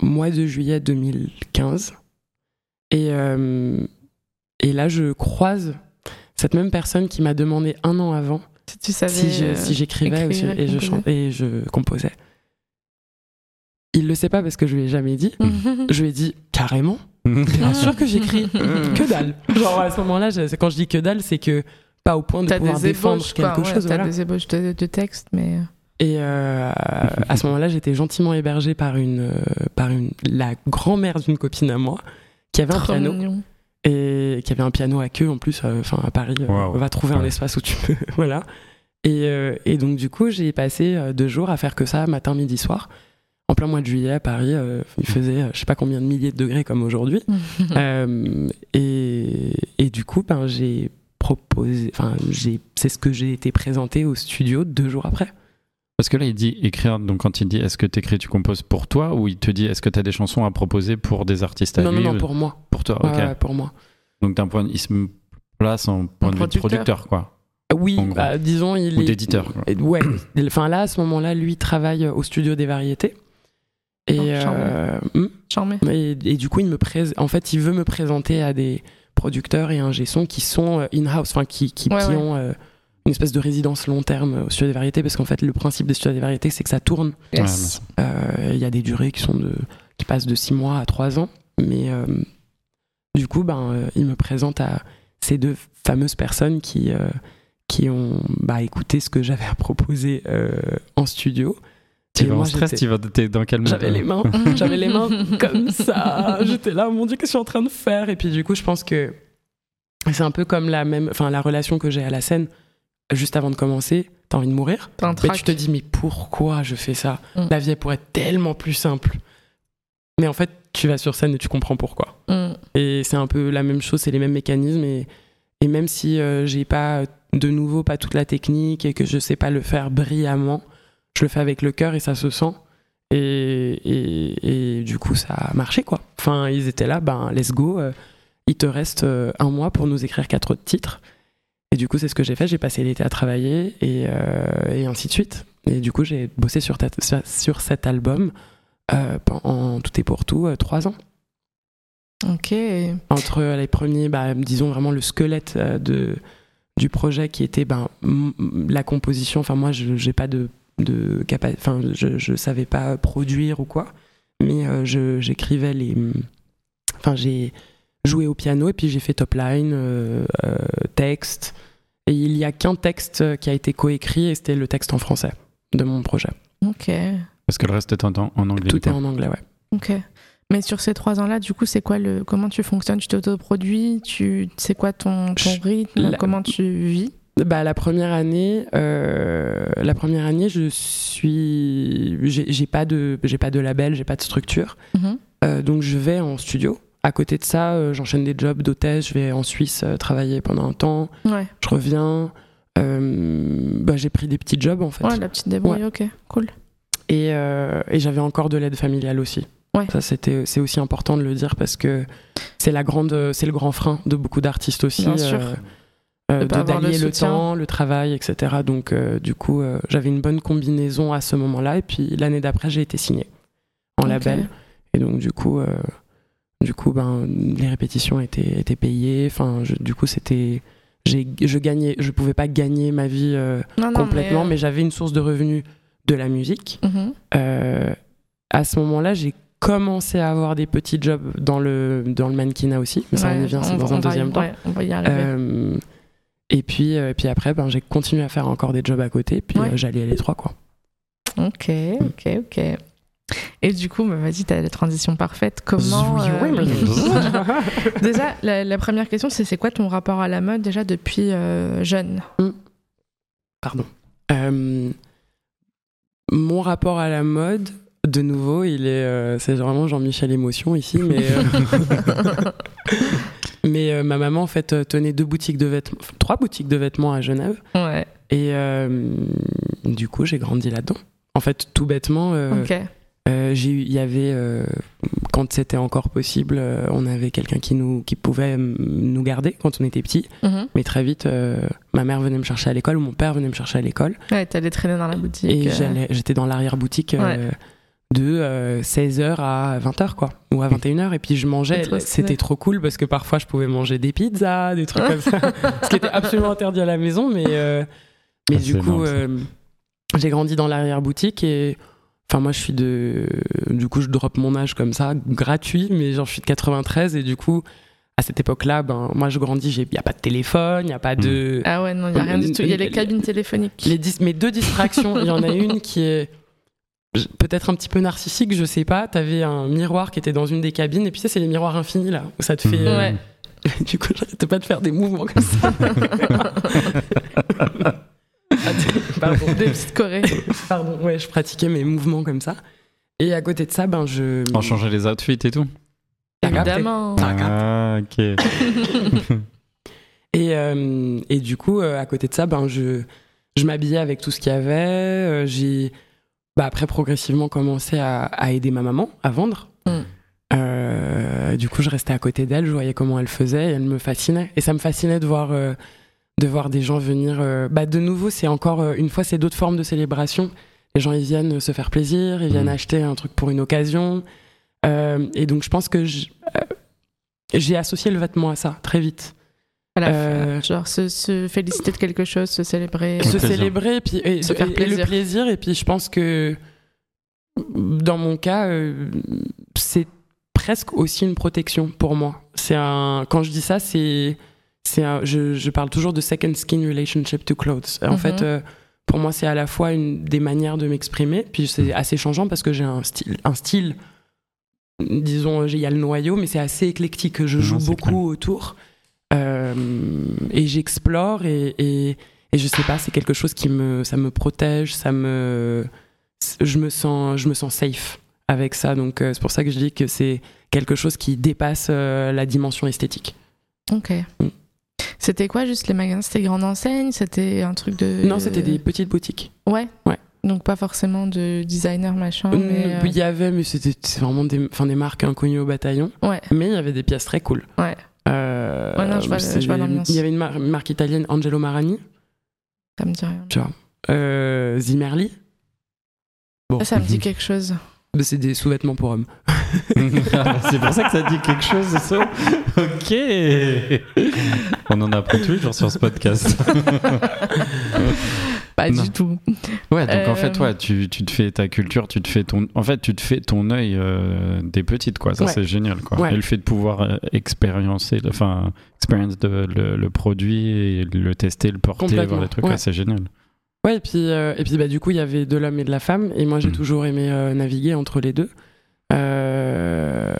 Speaker 8: mois de juillet 2015. Et, euh, et là, je croise cette même personne qui m'a demandé un an avant
Speaker 7: Si tu savais.
Speaker 8: si j'écrivais ou si-
Speaker 7: écrire et
Speaker 8: et, je et je composais. Il le sait pas parce que je lui ai jamais dit.
Speaker 7: Mhm.
Speaker 8: Je lui ai dit carrément. Bien sûr que j'écris. que dalle. Genre à ce moment-là, quand je dis que dalle, c'est que pas au point de pouvoir
Speaker 7: des
Speaker 8: défendre
Speaker 7: ébauches, quoi.
Speaker 8: quelque
Speaker 7: ouais,
Speaker 8: chose.
Speaker 7: T'as
Speaker 8: voilà.
Speaker 7: des ébauches de, de textes, mais.
Speaker 8: Et euh, à ce moment-là, j'étais gentiment hébergée par une, euh, par une, la grand-mère d'une copine à moi qui avait un piano
Speaker 7: mignon.
Speaker 8: et qui avait un piano à queue en plus. euh, Enfin, à Paris, euh,
Speaker 9: Wow.
Speaker 8: on va trouver un espace où tu peux, voilà. Et, euh, et donc du coup, j'ai passé euh, deux jours à faire que ça, matin, midi, soir. En plein mois de juillet à Paris, euh, il faisait euh, je sais pas combien de milliers de degrés comme aujourd'hui. Euh, et, et du coup, ben, j'ai proposé, enfin, j'ai, c'est ce que j'ai été présenté au studio deux jours après.
Speaker 9: Parce que là, il dit écrire, donc quand il dit est-ce que tu écris, tu composes pour toi, ou il te dit est-ce que tu as des chansons à proposer pour des artistes à
Speaker 8: non, non,
Speaker 9: lui
Speaker 8: non,
Speaker 9: ou-
Speaker 8: pour moi.
Speaker 9: pour toi,
Speaker 8: Ouais,
Speaker 9: ok.
Speaker 8: ouais, pour moi.
Speaker 9: Donc d'un point, il se place en point de vue de
Speaker 7: producteur.
Speaker 9: quoi.
Speaker 8: Oui,
Speaker 9: En gros.
Speaker 8: bah, disons, il
Speaker 9: Ou
Speaker 8: est.
Speaker 9: d'éditeur, quoi.
Speaker 8: Et- Ouais. Enfin, là, à ce moment-là, lui travaille au studio des variétés. Et,
Speaker 7: Oh,
Speaker 8: euh, hmm.
Speaker 7: Charmé.
Speaker 8: et, et du coup, il me prés- en fait, il veut me présenter à des producteurs et ingé son qui sont euh, in-house, enfin, qui, qui,
Speaker 7: Ouais,
Speaker 8: qui
Speaker 7: ouais.
Speaker 8: ont euh, une espèce de résidence long terme au studio des variétés, parce qu'en fait, le principe des studios des variétés, c'est que ça tourne.
Speaker 7: Yes.
Speaker 8: Euh, Il y a des durées qui sont de, qui passent de 6 mois à 3 ans, mais euh, du coup, ben, euh, il me présente à ces deux fameuses personnes qui, euh, qui ont bah, écouté ce que j'avais à proposer euh, en studio.
Speaker 9: Tu vas en stress, tu vas t'es dans quel mood
Speaker 8: J'avais les mains, j'avais les mains comme ça. J'étais là, mon Dieu, qu'est-ce que je suis en train de faire? Et puis du coup, je pense que c'est un peu comme la même, enfin la relation que j'ai à la scène. Juste avant de commencer, t'as envie de mourir.
Speaker 7: T'as un
Speaker 8: Mais tu te dis, mais pourquoi je fais ça?
Speaker 7: Mm.
Speaker 8: La vie elle pourrait être tellement plus simple. Mais en fait, tu vas sur scène et tu comprends pourquoi.
Speaker 7: Mm.
Speaker 8: Et c'est un peu la même chose, c'est les mêmes mécanismes. Et, et même si euh, j'ai pas de nouveau pas toute la technique et que je sais pas le faire brillamment, je le fais avec le cœur et ça se sent. Et, et, et du coup, ça a marché quoi. Enfin, ils étaient là, ben let's go. euh, il te reste euh, un mois pour nous écrire quatre autres titres. Et du coup, c'est ce que j'ai fait. J'ai passé l'été à travailler et, euh, et ainsi de suite. Et du coup, j'ai bossé sur, ta- sur cet album euh, en tout et pour tout euh, trois ans.
Speaker 7: Ok.
Speaker 8: Entre les premiers, bah, disons vraiment le squelette de, du projet qui était ben, la composition. Enfin, moi, je j'ai pas de, de Enfin, je, je savais pas produire ou quoi, mais euh, je- j'écrivais les. Enfin, j'ai joué au piano et puis j'ai fait top line, euh, euh, texte. Et il y a qu'un texte qui a été coécrit et c'était le texte en français de mon projet.
Speaker 7: Ok.
Speaker 9: Parce que le reste est en, en anglais.
Speaker 8: Tout est en anglais, ouais.
Speaker 7: Ok. Mais sur ces trois ans-là, du coup, c'est quoi le comment tu fonctionnes? Tu t'autoproduis? Tu c'est quoi ton, ton rythme?
Speaker 8: la-
Speaker 7: Comment tu vis?
Speaker 8: Bah, la première année, euh, la première année, je suis, j'ai pas de, j'ai pas de label, j'ai pas de structure,
Speaker 7: Mhm.
Speaker 8: Euh, donc je vais en studio. À côté de ça, euh, j'enchaîne des jobs d'hôtesse. Je vais en Suisse travailler pendant un temps.
Speaker 7: Ouais.
Speaker 8: Je reviens. Bah, j'ai pris des petits jobs en fait.
Speaker 7: Ouais, la petite débrouille. Ok. Cool.
Speaker 8: Et, et j'avais encore de l'aide familiale aussi.
Speaker 7: Ouais.
Speaker 8: Ça, c'était, c'est aussi important de le dire parce que c'est la grande, c'est le grand frein de beaucoup d'artistes aussi.
Speaker 7: Bien sûr.
Speaker 8: Euh,
Speaker 7: De le
Speaker 8: d'allier le, temps, le travail, etc. Donc, euh, du coup, euh, j'avais une bonne combinaison à ce moment-là. Et puis, l'année d'après, j'ai été signée en label. Et donc, du coup, du coup ben, les répétitions étaient, étaient payées. Enfin, je- du coup, c'était. Je gagnais, je pouvais pas gagner ma vie
Speaker 7: non,
Speaker 8: complètement, mais,
Speaker 7: mais,
Speaker 8: j'avais une source de revenus de la musique.
Speaker 7: mhm.
Speaker 8: À ce moment-là, j'ai commencé à avoir des petits jobs dans le, dans le mannequinat aussi, mais ça
Speaker 7: Ouais,
Speaker 8: y vient, c'est dans un
Speaker 7: va y-
Speaker 8: deuxième temps.
Speaker 7: ouais, on va y arriver.
Speaker 8: Euh, et puis, euh, et puis après, ben, j'ai continué à faire encore des jobs à côté, puis
Speaker 7: Ouais.
Speaker 8: euh, j'allais à les trois quoi.
Speaker 7: Ok, ok, ok. Et du coup, bah, vas-y, t'as la transition parfaite. Comment euh, Déjà, la, la première question, c'est c'est quoi ton rapport à la mode déjà depuis euh, jeune?
Speaker 8: Pardon. Euh, mon rapport à la mode, de nouveau, il est, euh, c'est vraiment Jean-Michel émotion ici, mais euh, mais euh, ma maman en fait euh, tenait deux boutiques de vêtements, trois boutiques de vêtements à Genève.
Speaker 7: Ouais,
Speaker 8: Et euh, du coup, j'ai grandi là-dedans. En fait, tout bêtement,
Speaker 7: ok.
Speaker 8: euh, j'ai eu- il y avait, quand c'était encore possible, on avait quelqu'un qui, nous, qui pouvait nous garder quand on était petit.
Speaker 7: Mhm.
Speaker 8: Mais très vite, ma mère venait me chercher à l'école ou mon père venait me chercher à l'école.
Speaker 7: Ouais, t'allais traîner dans la boutique.
Speaker 8: Et j'étais dans l'arrière-boutique de 16h à 20h, quoi, ou à 21h. Et puis je mangeais. C'était trop cool parce que parfois je pouvais manger des pizzas, des trucs comme ça. Ce qui était absolument interdit à la maison. Mais, euh, mais du coup, euh, j'ai grandi dans l'arrière-boutique et. Enfin, moi, je suis de. Du coup, je drop mon âge comme ça, gratuit, mais genre, je suis de 93 et du coup, à cette époque-là, ben, moi, je grandis, il n'y a pas de téléphone, il n'y a pas de.
Speaker 7: Ah ouais, non, il n'y a rien du tout. Il y a les cabines téléphoniques.
Speaker 8: Les dis- mes deux distractions, il y en a une qui est peut-être un petit peu narcissique, je sais pas. T'avais un miroir qui était dans une des cabines, et puis ça, c'est les miroirs infinis là, où ça te fait. euh,
Speaker 7: Ouais.
Speaker 8: du coup, j'arrêtais pas de faire des mouvements comme ça. Pardon,
Speaker 7: Des petites corées.
Speaker 8: pardon, ouais, je pratiquais mes mouvements comme ça. Et à côté de ça, ben je.
Speaker 9: On changeait les outfits et tout
Speaker 7: Évidemment.
Speaker 9: Ah, ok.
Speaker 8: Et, euh, et du coup, euh, à côté de ça, ben, je, je m'habillais avec tout ce qu'il y avait. J'ai bah, après progressivement commencé à, à aider ma maman à vendre.
Speaker 7: Mm.
Speaker 8: Euh, du coup, je restais à côté d'elle, je voyais comment elle faisait et elle me fascinait. Et ça me fascinait de voir, euh, de voir des gens venir. euh, bah, de nouveau, c'est encore une fois, c'est d'autres formes de célébration. Les gens, ils viennent se faire plaisir, ils viennent
Speaker 9: Mm.
Speaker 8: acheter un truc pour une occasion. Et donc, je pense que j'ai associé le vêtement à ça très vite. Euh.
Speaker 7: Genre se, se féliciter de quelque chose, se célébrer.
Speaker 8: Se
Speaker 9: plaisir.
Speaker 8: célébrer et puis et,
Speaker 7: Se faire
Speaker 8: et- et
Speaker 7: plaisir.
Speaker 8: le plaisir et puis je pense que dans mon cas euh, c'est presque aussi une protection pour moi c'est un quand je dis ça c'est c'est un- je, je parle toujours de second skin relationship to clothes en
Speaker 7: Mhm.
Speaker 8: fait euh, pour moi c'est à la fois une des manières de m'exprimer puis c'est assez changeant parce que j'ai un style un style disons il y a le noyau mais c'est assez éclectique je joue beaucoup autour Euh, et j'explore et, et, et je sais pas c'est quelque chose qui me ça me protège ça me je me sens je me sens safe avec ça donc euh, c'est pour ça que je dis que c'est quelque chose qui dépasse euh, la dimension esthétique
Speaker 7: Ok.
Speaker 8: Mm.
Speaker 7: C'était quoi juste les magasins? C'était grande enseigne? C'était un truc de.
Speaker 8: non c'était des petites boutiques
Speaker 7: Ouais.
Speaker 8: Ouais.
Speaker 7: Donc pas forcément de designer machin.
Speaker 8: Euh,
Speaker 7: mais, euh,
Speaker 8: il y avait mais c'était vraiment des enfin des marques inconnues au bataillon
Speaker 7: Ouais.
Speaker 8: mais il y avait des pièces très cool
Speaker 7: Ouais.
Speaker 8: Euh,
Speaker 7: Ouais, non, je vois-
Speaker 8: c'est
Speaker 7: je vois
Speaker 8: des-
Speaker 7: l'ambiance.
Speaker 8: il y avait une, mar- une marque italienne Angelo Marani
Speaker 7: Ça me dit rien.
Speaker 8: tu vois euh, Zimmerli bon
Speaker 7: Ça, ça me dit quelque chose.
Speaker 8: c'est des sous-vêtements pour hommes
Speaker 9: c'est pour ça que ça dit quelque chose, ça. Ok. On en apprend tous les jours sur ce podcast.
Speaker 7: Pas
Speaker 9: Non.
Speaker 7: du tout.
Speaker 9: Ouais, donc en
Speaker 7: Euh,
Speaker 9: fait, ouais, tu, tu te fais ta culture, tu te fais ton, en fait, tu te fais ton œil euh, des petites, quoi. Ça,
Speaker 8: Ouais.
Speaker 9: c'est génial, quoi.
Speaker 8: Ouais.
Speaker 9: Et le fait de pouvoir euh, expériencer, enfin, expérience de, le, le produit et le tester, le porter, voir les trucs,
Speaker 8: ouais.
Speaker 9: ouais, c'est génial.
Speaker 8: Ouais, et puis, euh, et puis bah, du coup, il y avait de l'homme et de la femme, et moi j'ai
Speaker 9: Mhm.
Speaker 8: toujours aimé euh, naviguer entre les deux. Euh,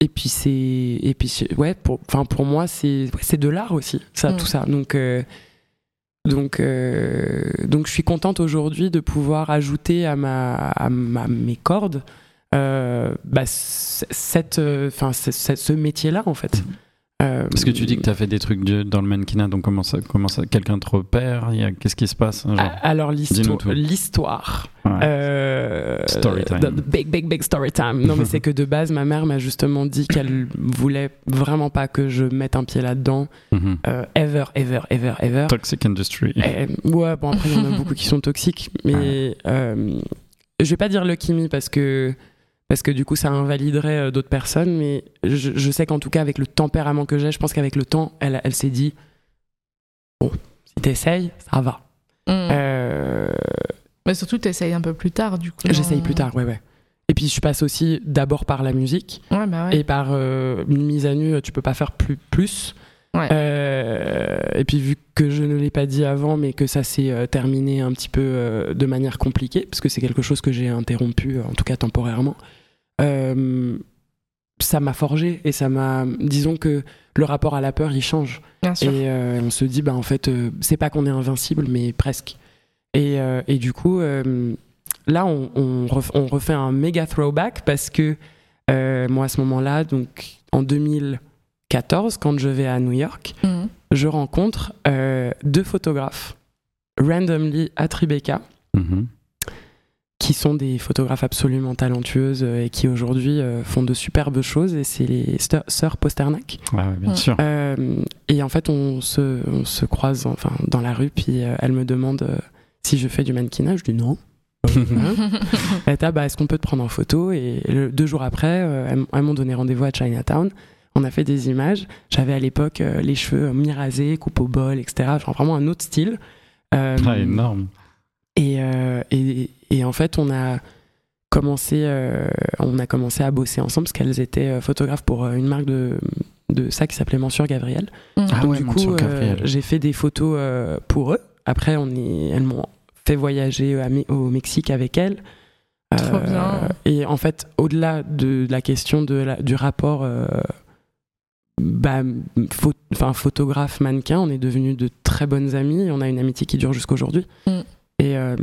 Speaker 8: Et puis c'est, et puis ouais, pour, enfin pour moi c'est, ouais, c'est de l'art aussi, ça, tout ça. Donc euh, donc euh, donc je suis contente aujourd'hui de pouvoir ajouter à mes cordes. euh, bah, euh, ce métier-là en fait. Euh,
Speaker 9: Parce que tu dis que tu as fait des trucs dans le mannequinat, donc comment ça, comment ça quelqu'un te repère Qu'est-ce qui se passe genre
Speaker 8: Alors l'histoire.
Speaker 9: Ouais.
Speaker 8: Euh,
Speaker 9: Story time.
Speaker 8: big, big, big story time. Non, mais c'est que de base, ma mère m'a justement dit qu'elle voulait vraiment pas que je mette un pied là-dedans.
Speaker 9: Mhm.
Speaker 8: Euh, ever, ever, ever, ever.
Speaker 9: Toxic industry.
Speaker 8: Et, ouais, bon, après, il y en a beaucoup qui sont toxiques. Mais euh, je vais pas dire Lucky Me parce que, parce que du coup, ça invaliderait euh, d'autres personnes. Mais je, je sais qu'en tout cas, avec le tempérament que j'ai, je pense qu'avec le temps, elle, elle s'est dit Bon, si t'essayes, ça va.
Speaker 7: Mm.
Speaker 8: Euh,
Speaker 7: Mais surtout, t'essayes un peu plus tard, du coup.
Speaker 8: J'essaye plus tard, ouais, ouais. Et puis je passe aussi d'abord par la musique
Speaker 7: Ouais, bah ouais.
Speaker 8: et par euh, une mise à nu, tu peux pas faire plus. plus.
Speaker 7: Ouais.
Speaker 8: Euh, et puis vu que je ne l'ai pas dit avant, mais que ça s'est euh, terminé un petit peu euh, de manière compliquée, parce que c'est quelque chose que j'ai interrompu, en tout cas temporairement, ça m'a forgé et ça m'a. Disons que le rapport à la peur, il change.
Speaker 7: Bien sûr.
Speaker 8: Et on se dit, bah, en fait, c'est pas qu'on est invincible, mais presque. Et, et du coup, là, on, on ref- on refait un méga throwback parce que moi, à ce moment-là, donc en 2014, quand je vais à New York,
Speaker 7: Mhm.
Speaker 8: je rencontre euh, deux photographes randomly à Tribeca
Speaker 9: Mhm.
Speaker 8: qui sont des photographes absolument talentueuses euh, et qui aujourd'hui euh, font de superbes choses et c'est les sœurs Posternak.
Speaker 9: Ouais, ouais, bien
Speaker 7: Mm.
Speaker 9: sûr.
Speaker 8: Euh, et en fait, on se, on se croise enfin, dans la rue, puis euh, elle me demande euh, si je fais du mannequinat. Je dis non. Elle Ah, bah, est-ce qu'on peut te prendre en photo? Et le- deux jours après, euh, elles m'ont donné rendez-vous à Chinatown. On a fait des images. J'avais à l'époque euh, les cheveux euh, mi-rasés, coupe au bol, etc. Genre vraiment un autre style. Euh,
Speaker 9: Ah, énorme.
Speaker 8: et, euh, et, et en fait, on a commencé, euh, on a commencé à bosser ensemble parce qu'elles étaient photographes pour une marque de, de ça qui s'appelait Mensure Gabriel.
Speaker 7: Mhm.
Speaker 9: Ah
Speaker 8: Donc
Speaker 9: ouais,
Speaker 8: du coup,
Speaker 9: Gabriel.
Speaker 8: euh, j'ai fait des photos euh, pour eux. Après, on est, elles m'ont fait voyager au Mexique avec elles.
Speaker 7: Trop bien.
Speaker 8: Et en fait, au-delà de la question de la- du rapport euh, bah, enfin, photographe-mannequin, on est devenus de très bonnes amies. On a une amitié qui dure jusqu'aujourd'hui.
Speaker 7: Mm.
Speaker 8: Et euh,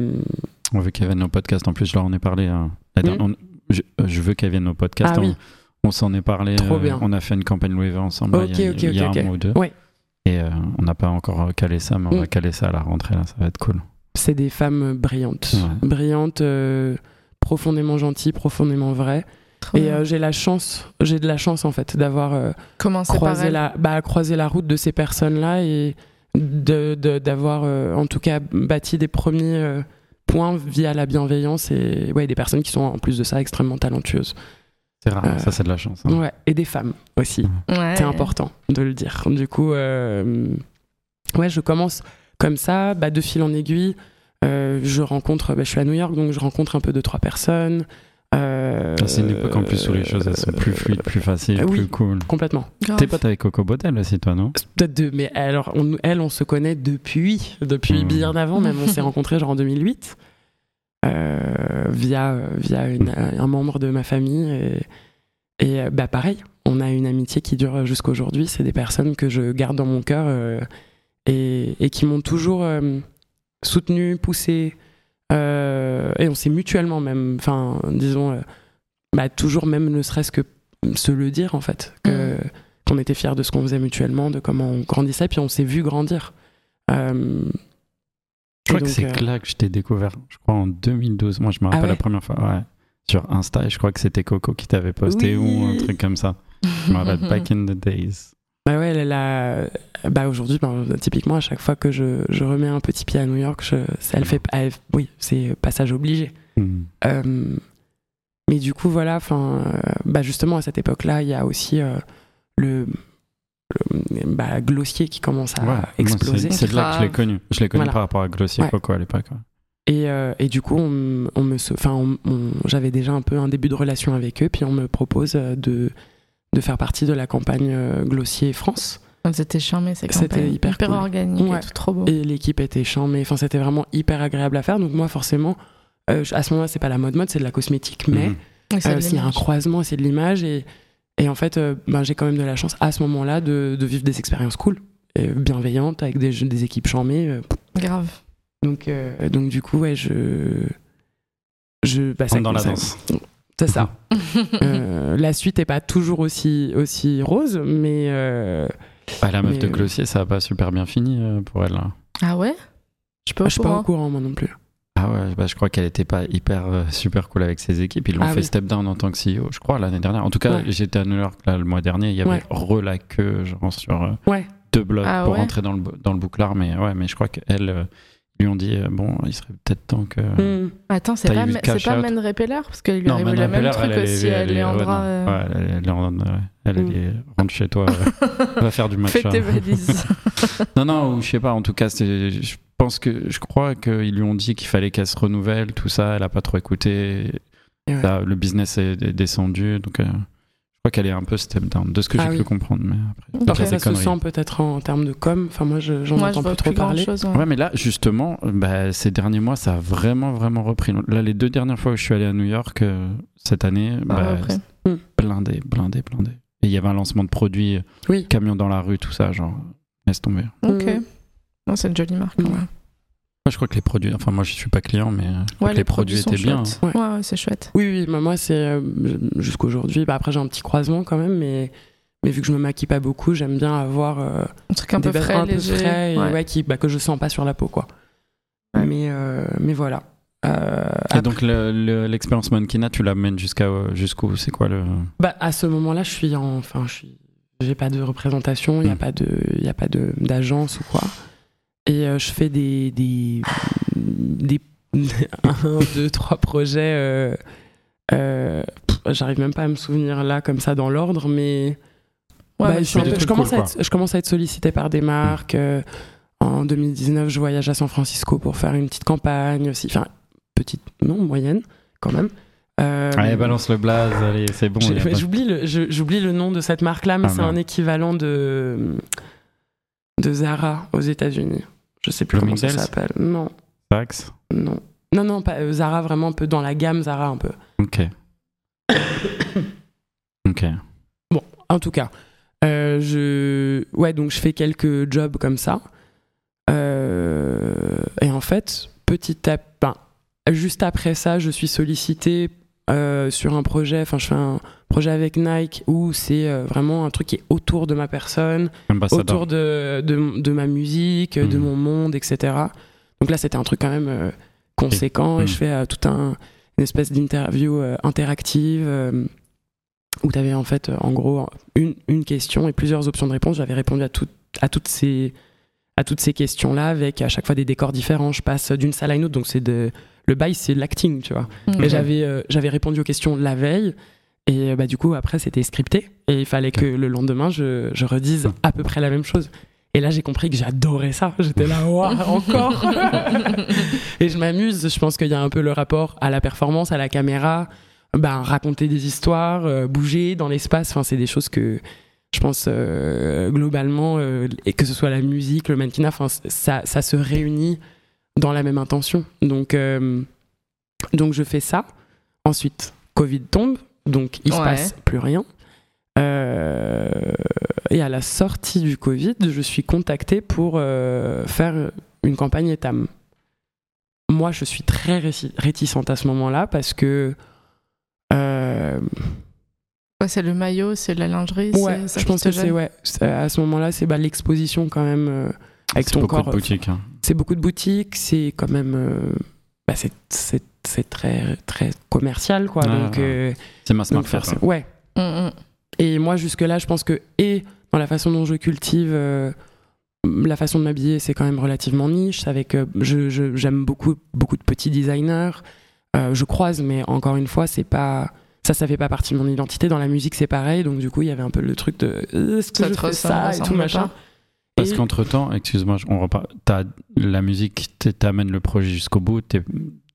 Speaker 9: On veut qu'elle vienne au podcast. En plus, je leur en ai parlé. hein. On- je, euh, je veux qu'elle vienne au podcast.
Speaker 8: Ah
Speaker 9: on
Speaker 8: oui.
Speaker 9: on s'en est parlé.
Speaker 8: Trop
Speaker 9: euh,
Speaker 8: bien.
Speaker 9: On a fait une campagne Louis Vuitton ensemble là,
Speaker 8: Ok,
Speaker 9: il y a,
Speaker 8: ok,
Speaker 9: il y a
Speaker 8: ok,
Speaker 9: un mois ou deux.
Speaker 8: Ouais.
Speaker 9: Et euh, on n'a pas encore calé ça, mais on
Speaker 8: Mm.
Speaker 9: va caler ça à la rentrée. Là, ça va être cool.
Speaker 8: c'est des femmes brillantes.
Speaker 9: Ouais.
Speaker 8: Brillantes, euh, profondément gentilles, profondément vraies.
Speaker 7: Trop
Speaker 8: Et euh, j'ai la chance, j'ai de la chance en fait d'avoir euh, croisé la, bah, croisé la route de ces personnes-là et de- de- d'avoir euh, en tout cas bâti des premiers euh, points via la bienveillance et ouais, des personnes qui sont en plus de ça extrêmement talentueuses.
Speaker 9: C'est rare.
Speaker 8: Euh,
Speaker 9: ça, c'est de la chance. hein.
Speaker 8: Ouais, et des femmes aussi.
Speaker 7: Ouais.
Speaker 8: C'est important de le dire. Du coup, euh, ouais, je commence comme ça, bah, de fil en aiguille. euh, je rencontre, bah, je suis à New York, donc je rencontre un peu deux trois personnes. Euh,
Speaker 9: Ah, C'est une époque en plus où les choses elles sont plus fluides, plus faciles,
Speaker 8: euh, oui.
Speaker 9: plus cool.
Speaker 8: Complètement.
Speaker 9: T'es pote avec Coco Botel aussi, toi, non?
Speaker 8: Peut-être deux, mais alors, on, elle, on se connaît depuis, depuis
Speaker 9: Mhm.
Speaker 8: bien avant, même on s'est rencontrés genre en 2008, euh, via, via une- un membre de ma famille. Et, et, bah pareil, on a une amitié qui dure jusqu'à aujourd'hui. C'est des personnes que je garde dans mon cœur euh, et, et qui m'ont toujours euh, soutenu, poussé. Euh, et on s'est mutuellement même, enfin, disons, euh, bah, toujours même ne serait-ce que se le dire en fait, que, qu'on était fiers de ce qu'on faisait mutuellement, de comment on grandissait, puis on s'est vu grandir. Euh,
Speaker 9: Je crois que c'est
Speaker 8: euh,
Speaker 9: là que je t'ai découvert, je crois en 2012. Moi, je me rappelle
Speaker 8: ouais
Speaker 9: la première fois, ouais. Sur Insta, et je crois que c'était Coco qui t'avait posté
Speaker 8: Oui.
Speaker 9: ou un truc comme ça. Je me rappelle Back in the Days.
Speaker 8: Bah ouais, elle a, bah aujourd'hui, bah, typiquement, à chaque fois que je, je remets un petit pied à New York, je, elle fait, elle- oui, c'est passage obligé.
Speaker 9: Hmm.
Speaker 8: Euh, mais du coup, voilà, enfin, euh, bah justement, à cette époque-là, il y a aussi euh, le, le- bah, Glossier qui commence à
Speaker 9: Ouais,
Speaker 8: exploser.
Speaker 9: c'est- là que je l'ai connu. Je l'ai connu
Speaker 8: Voilà.
Speaker 9: par rapport à Glossier
Speaker 8: Ouais.
Speaker 9: Coco à l'époque. ouais.
Speaker 8: Et, euh, et du coup, on, on me, enfin, j'avais déjà un peu un début de relation avec eux, puis on me propose euh, de, de faire partie de la campagne euh, Glossier France.
Speaker 7: C'était charmé, c'est
Speaker 8: C'était hyper cool.
Speaker 7: organique
Speaker 8: Ouais.
Speaker 7: et tout, trop beau.
Speaker 8: Et l'équipe était mais enfin, c'était vraiment hyper agréable à faire. Donc moi, forcément, euh, à ce moment-là, c'est pas la mode mode, c'est de la cosmétique, mais euh,
Speaker 7: de
Speaker 8: s'il y a un croisement, c'est de l'image. Et, et en fait, euh, ben, j'ai quand même de la chance à ce moment-là de, de vivre des expériences cool, et bienveillantes, avec des, des équipes charmées. euh,
Speaker 7: Grave.
Speaker 8: donc, euh, donc du coup, ouais, je. je bah, ça-
Speaker 9: dans la
Speaker 8: ça-
Speaker 9: danse.
Speaker 8: C'est ça. Euh, la suite est pas toujours aussi, aussi rose, mais. euh,
Speaker 9: Ah, la meuf
Speaker 8: Mais,
Speaker 9: de Glossier, ça a pas super bien fini euh, pour elle.
Speaker 7: Ah ouais? Je
Speaker 8: je suis pas au courant, moi non plus.
Speaker 9: Ah ouais, bah, je crois qu'elle était pas hyper euh, super cool avec ses équipes. Ils l'ont
Speaker 8: Ah
Speaker 9: fait
Speaker 8: oui.
Speaker 9: step down en tant que CEO, je crois, l'année dernière. En tout cas,
Speaker 8: Ouais.
Speaker 9: j'étais à New York là, le mois dernier. Il y avait
Speaker 8: Ouais.
Speaker 9: re la queue, genre sur euh,
Speaker 8: Ouais.
Speaker 9: deux blocs
Speaker 7: Ah
Speaker 9: pour
Speaker 7: ouais
Speaker 9: rentrer dans le, dans le bouclard. Mais ouais, mais je crois qu'elle euh, lui ont dit euh, bon, il serait peut-être temps que.
Speaker 8: Hmm.
Speaker 7: Attends, c'est pas, c'est pas Men Repeller? Parce qu'il lui
Speaker 9: Non,
Speaker 7: arrive le même truc
Speaker 9: elle, elle
Speaker 7: aussi
Speaker 9: est-
Speaker 7: à
Speaker 9: Ouais, elle, elle est rentre chez toi, euh, va faire du match.
Speaker 7: Fais tes valises.
Speaker 9: Non, non, ou je sais pas, en tout cas, je pense que, je crois qu'ils lui ont dit qu'il fallait qu'elle se renouvelle, tout ça, elle a pas trop écouté.
Speaker 8: Et ouais.
Speaker 9: Là, le business est descendu, donc euh, crois qu'elle est un peu step down, de ce que
Speaker 8: Ah
Speaker 9: j'ai
Speaker 8: oui.
Speaker 9: pu comprendre. Mais après,
Speaker 8: ça
Speaker 9: des
Speaker 8: se sent peut-être en, termes de com? Enfin, moi, je- j'en
Speaker 7: je
Speaker 8: entends plus trop parler.
Speaker 7: chose.
Speaker 9: Ouais, mais là, justement, bah, ces derniers mois, ça a vraiment, vraiment repris. Là, les deux dernières fois où je suis allé à New York euh, cette année,
Speaker 7: Bah,
Speaker 9: bah,
Speaker 7: après.
Speaker 9: c'était blindé, blindé, blindé. Et il y avait un lancement de produits, euh,
Speaker 8: Oui.
Speaker 9: camion dans la rue, tout ça, genre, laisse tomber.
Speaker 7: Ok.
Speaker 8: Mm.
Speaker 7: Non, c'est une jolie marque.
Speaker 8: Mm.
Speaker 7: ouais.
Speaker 9: Moi, je crois que les produits, enfin, moi, je suis pas client, mais euh, je
Speaker 7: Ouais,
Speaker 9: les, produits, étaient bien.
Speaker 7: chouettes.
Speaker 8: Ouais.
Speaker 7: Ouais, ouais, c'est chouette.
Speaker 8: Oui, oui, bah, moi, c'est euh, jusqu'aujourd'hui. Bah, après, j'ai un petit croisement quand même, mais, mais vu que je me maquille pas beaucoup, j'aime bien avoir euh,
Speaker 7: Un truc un peu
Speaker 8: des
Speaker 7: frais,
Speaker 8: vêtements un peu frais et,
Speaker 7: ouais.
Speaker 8: ouais, qui, bah, que je sens pas sur la peau, quoi.
Speaker 7: Ouais.
Speaker 8: Mais, euh, mais voilà. Euh,
Speaker 9: Et
Speaker 8: après-
Speaker 9: donc, le- le- l'expérience Mankina, tu l'amènes jusqu'à jusqu'où? C'est quoi le.
Speaker 8: Bah, à ce moment-là, je suis en. Enfin, je suis. J'ai pas de représentation, il n'y a
Speaker 9: Mm.
Speaker 8: pas de, il y a pas de d'agence ou quoi. Et euh, je fais des des des un, deux, trois projets. euh, euh, J'arrive même pas à me souvenir là comme ça dans l'ordre, mais
Speaker 7: Ouais,
Speaker 8: bah, je, peu- commence
Speaker 9: cool,
Speaker 8: à être, je commence à être sollicité par des marques. euh, en 2019, je voyage à San Francisco pour faire une petite campagne aussi. Enfin, petite, non, moyenne quand même. Euh,
Speaker 9: Allez, balance le blaze, allez, c'est bon.
Speaker 8: J'oublie le, j'oublie le nom de cette marque-là, mais
Speaker 9: Ah,
Speaker 8: c'est un équivalent de, de Zara aux États-Unis. Je sais plus comment ça s'appelle. Non,
Speaker 9: Pax
Speaker 8: non. Non, non, pas euh, Zara, vraiment un peu dans la gamme Zara un peu.
Speaker 9: Ok. ok.
Speaker 8: En tout cas, euh, je... Ouais, donc je fais quelques jobs comme ça. Euh, Et en fait, petit à ben, juste après ça, je suis sollicité euh, sur un projet, enfin je fais un projet avec Nike où c'est euh, vraiment un truc qui est autour de ma personne, autour de, de, de ma musique, de
Speaker 9: Mhm.
Speaker 8: mon monde, etc. Donc là, c'était un truc quand même euh, conséquent et
Speaker 9: Mhm.
Speaker 8: je fais tout un une espèce d'interview interactive où tu avais en fait, en gros, une, une question et plusieurs options de réponse. J'avais répondu à, tout- à toutes ces à toutes ces questions-là avec à chaque fois des décors différents. Je passe d'une salle à une autre, donc c'est de le bail, c'est l'acting, tu vois.
Speaker 7: Mm.
Speaker 8: Mais j'avais euh, j'avais répondu aux questions la veille. Et euh, bah, du coup, après, c'était scripté. Et il fallait que le lendemain, je, je redise à peu près la même chose. Et là, j'ai compris que j'adorais ça. J'étais là, waouh, encore Et je m'amuse. Je pense qu'il y a un peu le rapport à la performance, à la caméra, ben, raconter des histoires, euh, bouger dans l'espace. Enfin, c'est des choses que je pense euh, globalement, euh, et que ce soit la musique, le mannequinat, ça, ça se réunit dans la même intention. Donc, euh, donc je fais ça. Ensuite, Covid tombe, donc il se
Speaker 7: Ouais.
Speaker 8: passe plus rien. Euh, et à la sortie du Covid, je suis contacté pour euh, faire une campagne Etam. Moi, je suis très réticente à ce moment-là parce que.
Speaker 7: Ouais, c'est le maillot, c'est la lingerie.
Speaker 8: ouais,
Speaker 7: c'est ça
Speaker 8: je pense que c'est ouais, à ce moment-là, c'est bah, l'exposition quand même avec
Speaker 9: C'est
Speaker 8: ton
Speaker 9: beaucoup
Speaker 8: corps.
Speaker 9: de boutiques. hein.
Speaker 8: C'est beaucoup de boutiques, c'est quand même. euh, bah, c'est- c'est c'est très, très commercial, quoi.
Speaker 9: Ah,
Speaker 8: donc, euh,
Speaker 9: C'est mass
Speaker 8: donc
Speaker 9: market.
Speaker 8: faire. Ouais.
Speaker 7: Mm, mm.
Speaker 8: Et moi, jusque-là, je pense que, et dans la façon dont je cultive, euh, la façon de m'habiller, c'est quand même relativement niche. Avec, euh, je, je- j'aime beaucoup, beaucoup de petits designers. Euh, je croise, mais encore une fois, c'est pas, ça, ça fait pas partie de mon identité. Dans la musique, c'est pareil. Donc, du coup, il y avait un peu le truc de euh, est-ce que
Speaker 7: Ça
Speaker 8: je
Speaker 7: te
Speaker 8: fais
Speaker 7: ressemble,
Speaker 8: ça et tout machin.
Speaker 9: Parce
Speaker 8: Et-
Speaker 9: qu'entre temps, excuse-moi, on repart. t'as- la musique t'amène le projet jusqu'au bout.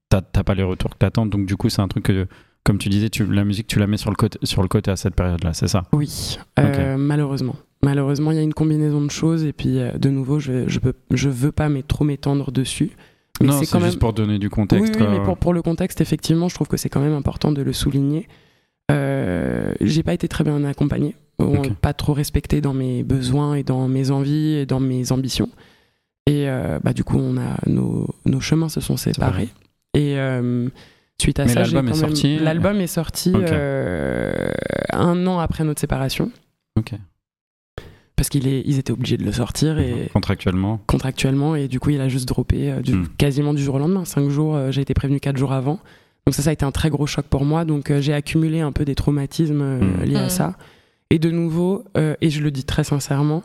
Speaker 9: T'as pas les retours que t'attends. Donc du coup, c'est un truc que, comme tu disais, tu, la musique, tu la mets sur le côté, sur le côté à cette période-là. C'est ça?
Speaker 8: Oui, euh, malheureusement. Malheureusement, il y a une combinaison de choses. Et puis, euh, de nouveau, je, je, peux, je veux pas mais trop m'étendre dessus. Mais
Speaker 9: non,
Speaker 8: c'est
Speaker 9: juste
Speaker 8: même.
Speaker 9: pour donner du
Speaker 8: Oui,
Speaker 9: contexte.
Speaker 8: oui, mais pour, pour le contexte, effectivement, je trouve que c'est quand même important de le souligner. Euh, j'ai pas été très bien accompagnée, ou
Speaker 9: Ok.
Speaker 8: pas trop respectée dans mes besoins et dans mes envies et dans mes ambitions. Et euh, bah, du coup, on a, nos, nos chemins se sont séparés. Et euh, suite à
Speaker 9: Mais
Speaker 8: ça, j'ai
Speaker 9: l'album est
Speaker 8: même-
Speaker 9: sorti
Speaker 8: L'album est sorti euh, un an après notre séparation.
Speaker 9: Ok.
Speaker 8: Parce qu'ils ils étaient obligés de le sortir et
Speaker 9: Contractuellement.
Speaker 8: contractuellement et du coup il a juste droppé euh, du-
Speaker 9: Mm.
Speaker 8: quasiment du jour au lendemain. Cinq jours, euh, j'ai été prévenu quatre jours avant. Donc ça, ça a été un très gros choc pour moi. Donc euh, j'ai accumulé un peu des traumatismes euh,
Speaker 9: Mm.
Speaker 8: liés
Speaker 7: Mm.
Speaker 8: à ça. Et de nouveau, euh, et je le dis très sincèrement,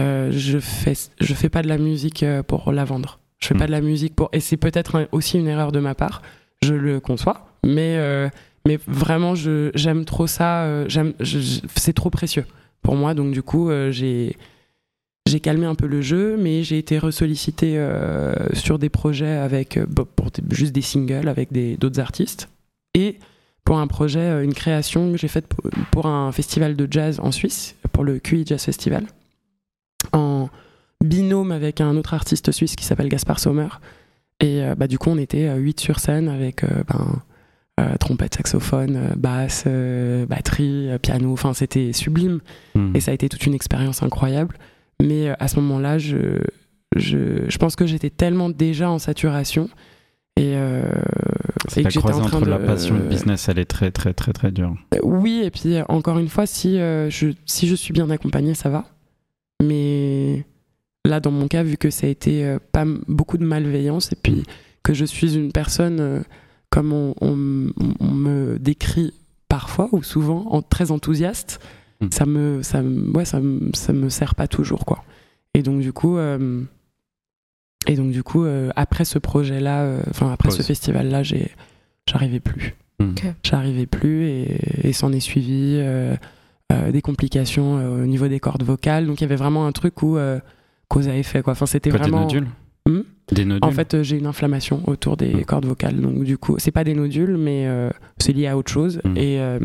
Speaker 8: euh, je fais je fais pas de la musique euh, pour la vendre. Je fais pas de la musique pour et c'est peut-être un- aussi une erreur de ma part. Je le conçois, mais euh, mais vraiment je j'aime trop ça. j'aime c'est trop précieux pour moi. Donc du coup j'ai j'ai calmé un peu le jeu, mais j'ai été ressollicité sur des projets avec bah, pour juste des singles avec des- d'autres artistes et pour un projet, euh, une création que j'ai faite pour, un festival de jazz en Suisse, pour le QI Jazz Festival, en binôme avec un autre artiste suisse qui s'appelle Gaspard Sommer. Et euh, bah, du coup, on était 8 sur scène avec euh, ben, euh, trompette, saxophone, euh, basse, euh, batterie, euh, piano. Enfin, c'était sublime.
Speaker 9: Mm.
Speaker 8: Et ça a été toute une expérience incroyable. Mais euh, à ce moment-là, je, je, je pense que j'étais tellement déjà en saturation. Et, euh,
Speaker 9: C'est
Speaker 8: et
Speaker 9: la
Speaker 8: que j'étais en
Speaker 9: croisée
Speaker 8: train
Speaker 9: entre
Speaker 8: de.
Speaker 9: la passion et le business, elle est très, très, très, très dure.
Speaker 8: Euh, Oui, et puis euh, encore une fois, si, euh, je, si je suis bien accompagnée, ça va. Mais là, dans mon cas, vu que ça a été euh, pas beaucoup de malveillance, et puis que je suis une personne, euh, comme on, on m- on me décrit parfois ou souvent, en, très enthousiaste,
Speaker 9: Mm.
Speaker 8: ça me, ça, me- ouais, ça, ça me sert pas toujours, quoi. Et donc, du coup. euh, et donc du coup, euh, après ce projet-là, euh, enfin après ce festival-là, j'ai, j'arrivais plus
Speaker 9: Mm.
Speaker 8: j'arrivais plus et, et s'en est suivi euh, euh, des complications euh, au niveau des cordes vocales. Donc il y avait vraiment un truc où euh, cause à effet quoi. Enfin c'était
Speaker 9: Quoi,
Speaker 8: vraiment.
Speaker 9: Des nodules
Speaker 8: Hmm
Speaker 9: Des nodules
Speaker 8: En fait euh, j'ai une inflammation autour des
Speaker 9: Mm.
Speaker 8: cordes vocales. Donc du coup c'est pas des nodules mais euh, c'est lié à autre chose et euh,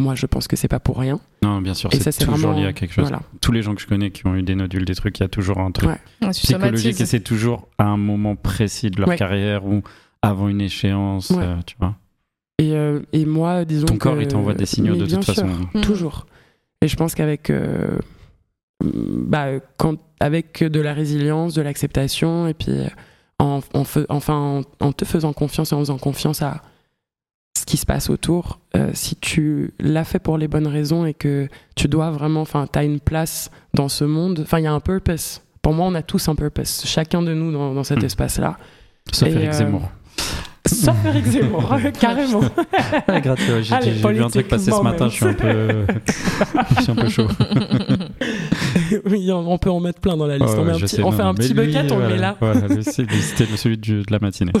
Speaker 8: moi je pense que c'est pas pour rien.
Speaker 9: Non, bien sûr, c'est toujours
Speaker 8: vraiment
Speaker 9: lié à quelque chose.
Speaker 8: Voilà.
Speaker 9: Tous les gens que je connais qui ont eu des nodules, des trucs, il y a toujours un truc
Speaker 8: Ouais.
Speaker 9: Psychologique et c'est toujours à un moment précis de leur
Speaker 8: Ouais.
Speaker 9: carrière ou avant une échéance,
Speaker 8: Ouais.
Speaker 9: euh, tu vois.
Speaker 8: Et, euh, et moi disons
Speaker 9: Ton corps, il t'envoie des signaux
Speaker 8: mais
Speaker 9: de
Speaker 8: bien
Speaker 9: toute façon.
Speaker 7: Mm.
Speaker 8: toujours. Et je pense qu'avec euh, bah, quand, avec de la résilience, de l'acceptation, et puis en, en fais- enfin, en, en te faisant confiance et en faisant confiance à ce qui se passe autour, euh, si tu l'as fait pour les bonnes raisons et que tu dois vraiment, enfin, tu as une place dans ce monde, enfin, il y a un purpose. Pour moi, on a tous un purpose, chacun de nous dans, dans cet
Speaker 9: Mm.
Speaker 8: espace-là.
Speaker 9: Sauf Eric
Speaker 8: euh,
Speaker 9: Zemmour.
Speaker 8: Sauf Eric Zemmour, carrément.
Speaker 9: Ah, gratuit, j'ai vu un truc passer ce matin, je suis un peu, je suis un peu chaud.
Speaker 8: oui, on peut en mettre plein dans la liste. On met
Speaker 9: ouais,
Speaker 8: un
Speaker 9: je
Speaker 8: petit-
Speaker 9: sais,
Speaker 8: on
Speaker 9: non,
Speaker 8: fait un petit
Speaker 9: lui,
Speaker 8: bucket, on le met là.
Speaker 9: Voilà, c'était celui du- de la matinée.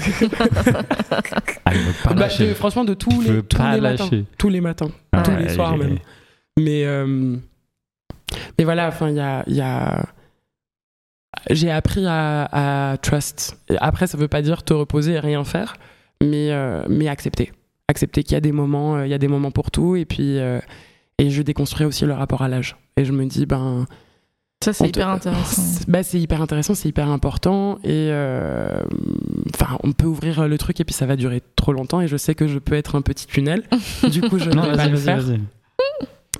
Speaker 9: Ah, il veut pas
Speaker 8: Bah,
Speaker 9: lâcher.
Speaker 8: de- franchement, de tous
Speaker 9: Il
Speaker 8: les, tous
Speaker 9: pas
Speaker 8: les matins.
Speaker 9: lâcher.
Speaker 8: Tous les matins.
Speaker 9: Ah,
Speaker 8: tous les soirs même. Mais, euh, mais voilà, enfin, il y a. il y a- J'ai appris à, à trust. Et après, ça veut pas dire te reposer et rien faire, mais, euh, mais accepter. Accepter qu'il y a des moments, euh, il y a des moments pour tout, et puis euh, et je déconstruis aussi le rapport à l'âge. Et je me dis, ben,
Speaker 7: Ça, c'est hyper intéressant.
Speaker 8: c'est- Bah, c'est hyper intéressant, c'est hyper important et euh, enfin on peut ouvrir le truc et puis ça va durer trop longtemps et je sais que je peux être un petit tunnel. du coup, je ne vais pas le faire.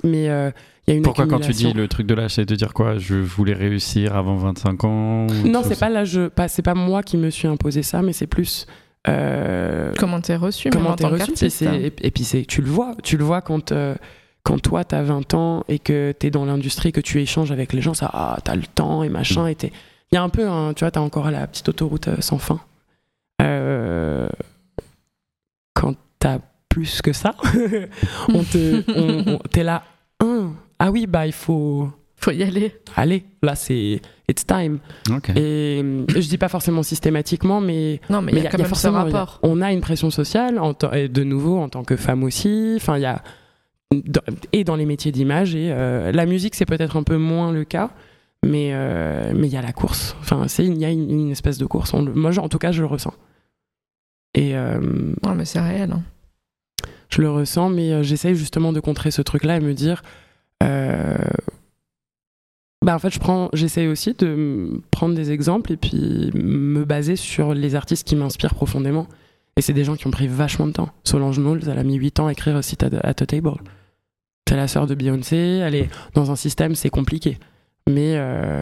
Speaker 8: Mais euh, il y a une
Speaker 9: Pourquoi quand tu dis le truc de l'âge, c'est de dire quoi? Je voulais réussir avant 25 ans
Speaker 8: Non, c'est pas l'âge, pas c'est pas moi qui me suis imposé ça, mais c'est plus euh,
Speaker 7: Comment t'es reçu,
Speaker 8: comment
Speaker 7: en
Speaker 8: t'es reçu. Et, et puis c'est, tu le vois, tu le vois quand euh, quand toi t'as 20 ans et que t'es dans l'industrie, que tu échanges avec les gens, ça, ah, t'as le temps et machin, et t'es- il y a un peu, tu vois, t'as encore la petite autoroute euh, sans fin. Euh, quand t'as plus que ça, on te, on- on- t'es là, Hein, ah oui, bah il faut,
Speaker 7: Faut y aller.
Speaker 8: allez, là c'est it's time.
Speaker 9: Ok.
Speaker 8: Et je dis pas forcément systématiquement, mais
Speaker 7: Non, mais il y a quand même ce
Speaker 8: forcément- il y a-
Speaker 7: rapport.
Speaker 8: on a une pression sociale, en et de nouveau en tant que femme aussi. Enfin, il y a dans- et dans les métiers d'image et euh, la musique, c'est peut-être un peu moins le cas, mais euh, mais il y a la course. Enfin, c'est il y a une, une espèce de course. On moi, en tout cas, je le ressens. Et euh,
Speaker 7: Non, mais c'est réel. hein.
Speaker 8: je le ressens, mais j'essaye justement de contrer ce truc-là et me dire. euh, bah en fait, je prends, j'essaye aussi de prendre des exemples et puis me baser sur les artistes qui m'inspirent profondément. Et c'est des gens qui ont pris vachement de temps. Solange Knowles, elle a mis 8 ans à écrire Sit at, at a Table. C'est la sœur de Beyoncé, elle est dans un système, c'est compliqué. Mais euh,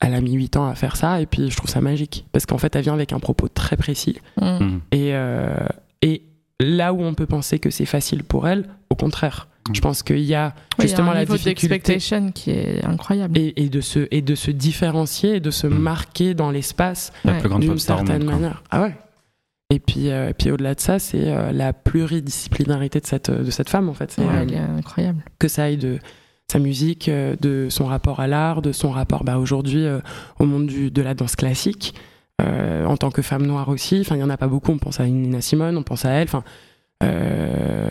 Speaker 8: elle a mis 8 ans à faire ça et puis je trouve ça magique. Parce qu'en fait, elle vient avec un propos très précis.
Speaker 7: Mm.
Speaker 9: Mhm.
Speaker 8: Et, euh, et là où on peut penser que c'est facile pour elle, au contraire.
Speaker 9: Mm.
Speaker 8: Je pense qu'il y a
Speaker 7: Ouais, il y a
Speaker 8: justement
Speaker 7: un
Speaker 8: la
Speaker 7: niveau
Speaker 8: difficulté
Speaker 7: d'expectation qui est incroyable.
Speaker 8: et, et de se, et de se différencier et de se
Speaker 9: Mm.
Speaker 8: marquer dans l'espace
Speaker 7: Ouais.
Speaker 8: d'une certaine manière. Ah ouais. Et puis, euh, et puis au-delà de ça, c'est euh, la pluridisciplinarité de cette, de cette femme en fait. C'est,
Speaker 7: Ouais,
Speaker 8: euh,
Speaker 7: il est incroyable.
Speaker 8: que ça aille de sa musique, euh, de son rapport à l'art, de son rapport bah, aujourd'hui euh, au monde du, de la danse classique, euh, en tant que femme noire aussi. Enfin, il y en a pas beaucoup. On pense à Nina Simone, on pense à elle. Enfin, euh,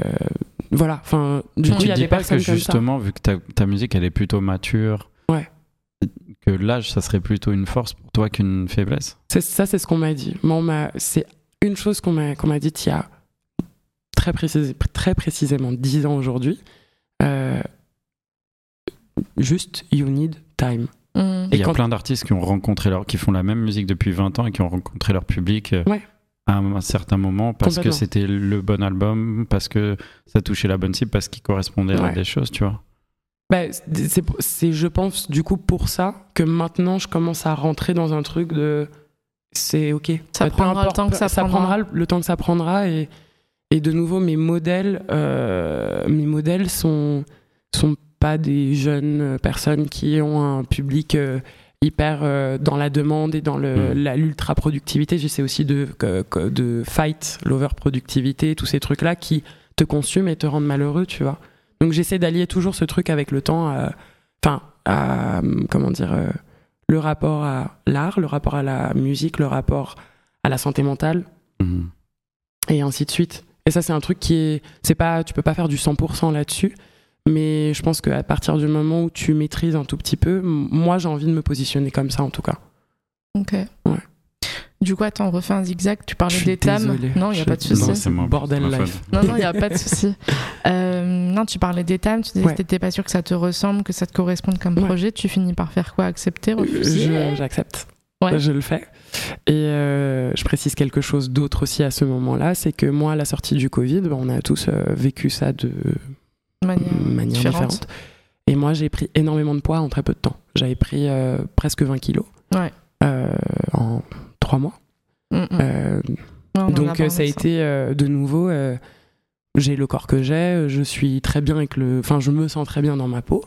Speaker 8: voilà. Enfin, du
Speaker 7: Tu
Speaker 8: coup, il y a
Speaker 9: dis
Speaker 8: des
Speaker 9: pas que justement, vu que ta, ta musique elle est plutôt mature,
Speaker 8: Ouais.
Speaker 9: que l'âge ça serait plutôt une force pour toi qu'une faiblesse?
Speaker 8: C'est ça, c'est ce qu'on m'a dit. Moi, on m'a- c'est une chose qu'on m'a qu'on m'a dit il y a très, précis- très précisément 10 ans aujourd'hui. Euh, juste, you need time.
Speaker 7: Mm.
Speaker 8: Et
Speaker 9: Il y a plein d'artistes qui ont rencontré leur, qui font la même musique depuis 20 ans et qui ont rencontré leur public euh,
Speaker 8: Ouais.
Speaker 9: à un, un certain moment parce que c'était le bon album, parce que ça touchait la bonne cible, parce qu'il correspondait à des choses, tu vois.
Speaker 8: Bah, c'est, c'est, je pense, du coup, pour ça que maintenant, je commence à rentrer dans un truc de. C'est OK.
Speaker 7: Ça
Speaker 8: Peu
Speaker 7: prendra le
Speaker 8: importe,
Speaker 7: temps que ça prendra.
Speaker 8: le, le temps que ça prendra. Et, et de nouveau, mes modèles, euh, mes modèles sont, sont pas des jeunes personnes qui ont un public euh, hyper euh, dans la demande et dans le,
Speaker 9: Mm.
Speaker 8: la, l'ultra-productivité. J'essaie aussi de, de fight l'over-productivité, tous ces trucs-là qui te consument et te rendent malheureux, tu vois. Donc j'essaie d'allier toujours ce truc avec le temps, enfin, comment dire, euh, le rapport à l'art, le rapport à la musique, le rapport à la santé mentale,
Speaker 9: Mhm.
Speaker 8: et ainsi de suite. Et ça, c'est un truc qui est, c'est pas, tu peux pas faire du 100% là-dessus, mais je pense qu'à partir du moment où tu maîtrises un tout petit peu, moi, j'ai envie de me positionner comme ça, en tout cas.
Speaker 7: Ok.
Speaker 8: Ouais.
Speaker 7: Du coup, attends, on refait un zigzag. Tu parlais des
Speaker 8: désolé.
Speaker 7: Non, il n'y a pas de
Speaker 9: Non,
Speaker 7: souci.
Speaker 9: c'est moi.
Speaker 8: Bordel
Speaker 9: c'est ma
Speaker 8: life.
Speaker 7: Non, non, il n'y a pas de souci. Euh, non, tu parlais des thèmes. Tu disais
Speaker 8: Ouais.
Speaker 7: que t'étais pas sûr que ça te ressemble, que ça te corresponde comme
Speaker 8: Ouais.
Speaker 7: projet. Tu finis par faire quoi? Accepter, refuser?
Speaker 8: Je- J'accepte.
Speaker 7: Ouais.
Speaker 8: Je le fais. Et euh, je précise quelque chose d'autre aussi à ce moment-là, c'est que moi, à la sortie du Covid, bah, on a tous euh, vécu ça de
Speaker 7: de manière,
Speaker 8: manière
Speaker 7: différente.
Speaker 8: différente. Et moi, j'ai pris énormément de poids en très peu de temps. J'avais pris euh, presque 20 kilos
Speaker 7: Ouais.
Speaker 8: euh, en trois mois.
Speaker 7: Mm, mm.
Speaker 8: Euh, donc, euh, ça a été euh, de nouveau. j'ai le corps que j'ai, je suis très bien avec le. Enfin, je me sens très bien dans ma peau.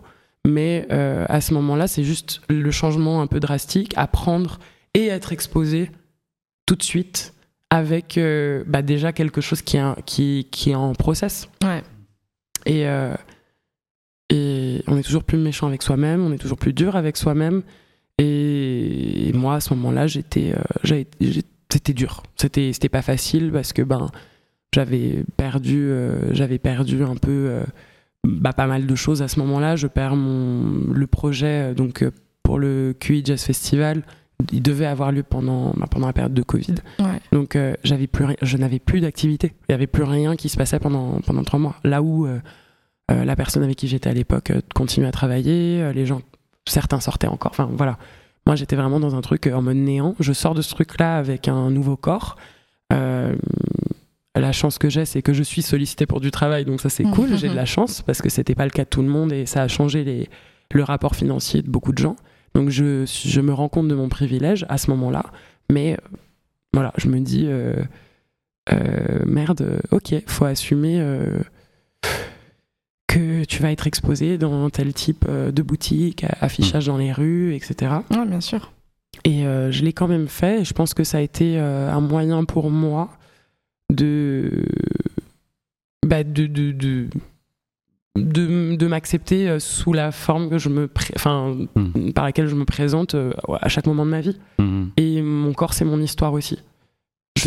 Speaker 8: Mais à ce moment-là, c'est juste le changement un peu drastique à prendre et être exposé tout de suite avec euh, bah, déjà quelque chose qui est, un- qui, qui est en process.
Speaker 7: Ouais.
Speaker 8: Et, euh, et on est toujours plus méchant avec soi-même, on est toujours plus dur avec soi-même. Et, et moi, à ce moment-là, j'étais, euh, c'était dur. C'était, c'était pas facile parce que ben, j'avais perdu, euh, j'avais perdu un peu euh, bah, pas mal de choses à ce moment-là. Je perds mon, le projet donc pour le QI Jazz Festival. Il devait avoir lieu pendant, bah, pendant la période de Covid.
Speaker 7: Ouais.
Speaker 8: Donc j'avais plus je n'avais plus d'activité. Il n'y avait plus rien qui se passait pendant, pendant trois mois. Là où la personne avec qui j'étais à l'époque continuait à travailler, les gens, certains sortaient encore. Enfin voilà. Moi j'étais vraiment dans un truc euh, en mode néant. Je sors de ce truc-là avec un nouveau corps. Euh, la chance que j'ai, c'est que je suis sollicité pour du travail, donc ça c'est
Speaker 7: Mhm.
Speaker 8: cool. J'ai de la chance parce que c'était pas le cas de tout le monde et ça a changé les, le rapport financier de beaucoup de gens. Donc je, je me rends compte de mon privilège à ce moment-là, mais euh, voilà, je me dis euh, merde, ok, faut assumer tu vas être exposé dans tel type euh, de boutique, affichage dans les rues, etc.
Speaker 7: Ouais, bien sûr.
Speaker 8: Et euh, je l'ai quand même fait. Et je pense que ça a été euh, un moyen pour moi de, bah, de, de, de, de, de m'accepter sous la forme que je me pré- enfin
Speaker 9: Mhm.
Speaker 8: par laquelle je me présente euh, à chaque moment de ma vie
Speaker 9: Mhm.
Speaker 8: et mon corps c'est mon histoire aussi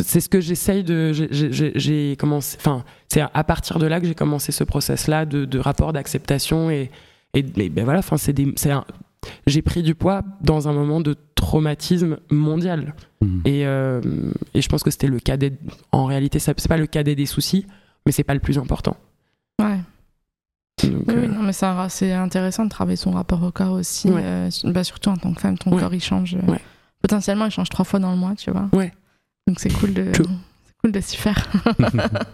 Speaker 8: c'est ce que j'essaye de j'ai- commencé enfin c'est à partir de là que j'ai commencé ce process là de, de rapport d'acceptation et et, et ben voilà enfin c'est des c'est un- j'ai pris du poids dans un moment de traumatisme mondial
Speaker 9: Mhm.
Speaker 8: et, euh, et je pense que c'était le cadet en réalité c'est pas le cadet des soucis mais c'est pas le plus important
Speaker 7: Ouais.
Speaker 8: Donc,
Speaker 7: Oui,
Speaker 8: euh,
Speaker 7: oui, non, mais c'est intéressant de travailler son rapport au corps aussi.
Speaker 8: Ouais.
Speaker 7: euh, bah, surtout en tant que femme, ton
Speaker 8: Ouais.
Speaker 7: corps il change.
Speaker 8: Ouais.
Speaker 7: Potentiellement, il change trois fois dans le mois, tu vois.
Speaker 8: Ouais.
Speaker 7: Donc c'est cool de, cool de s'y faire.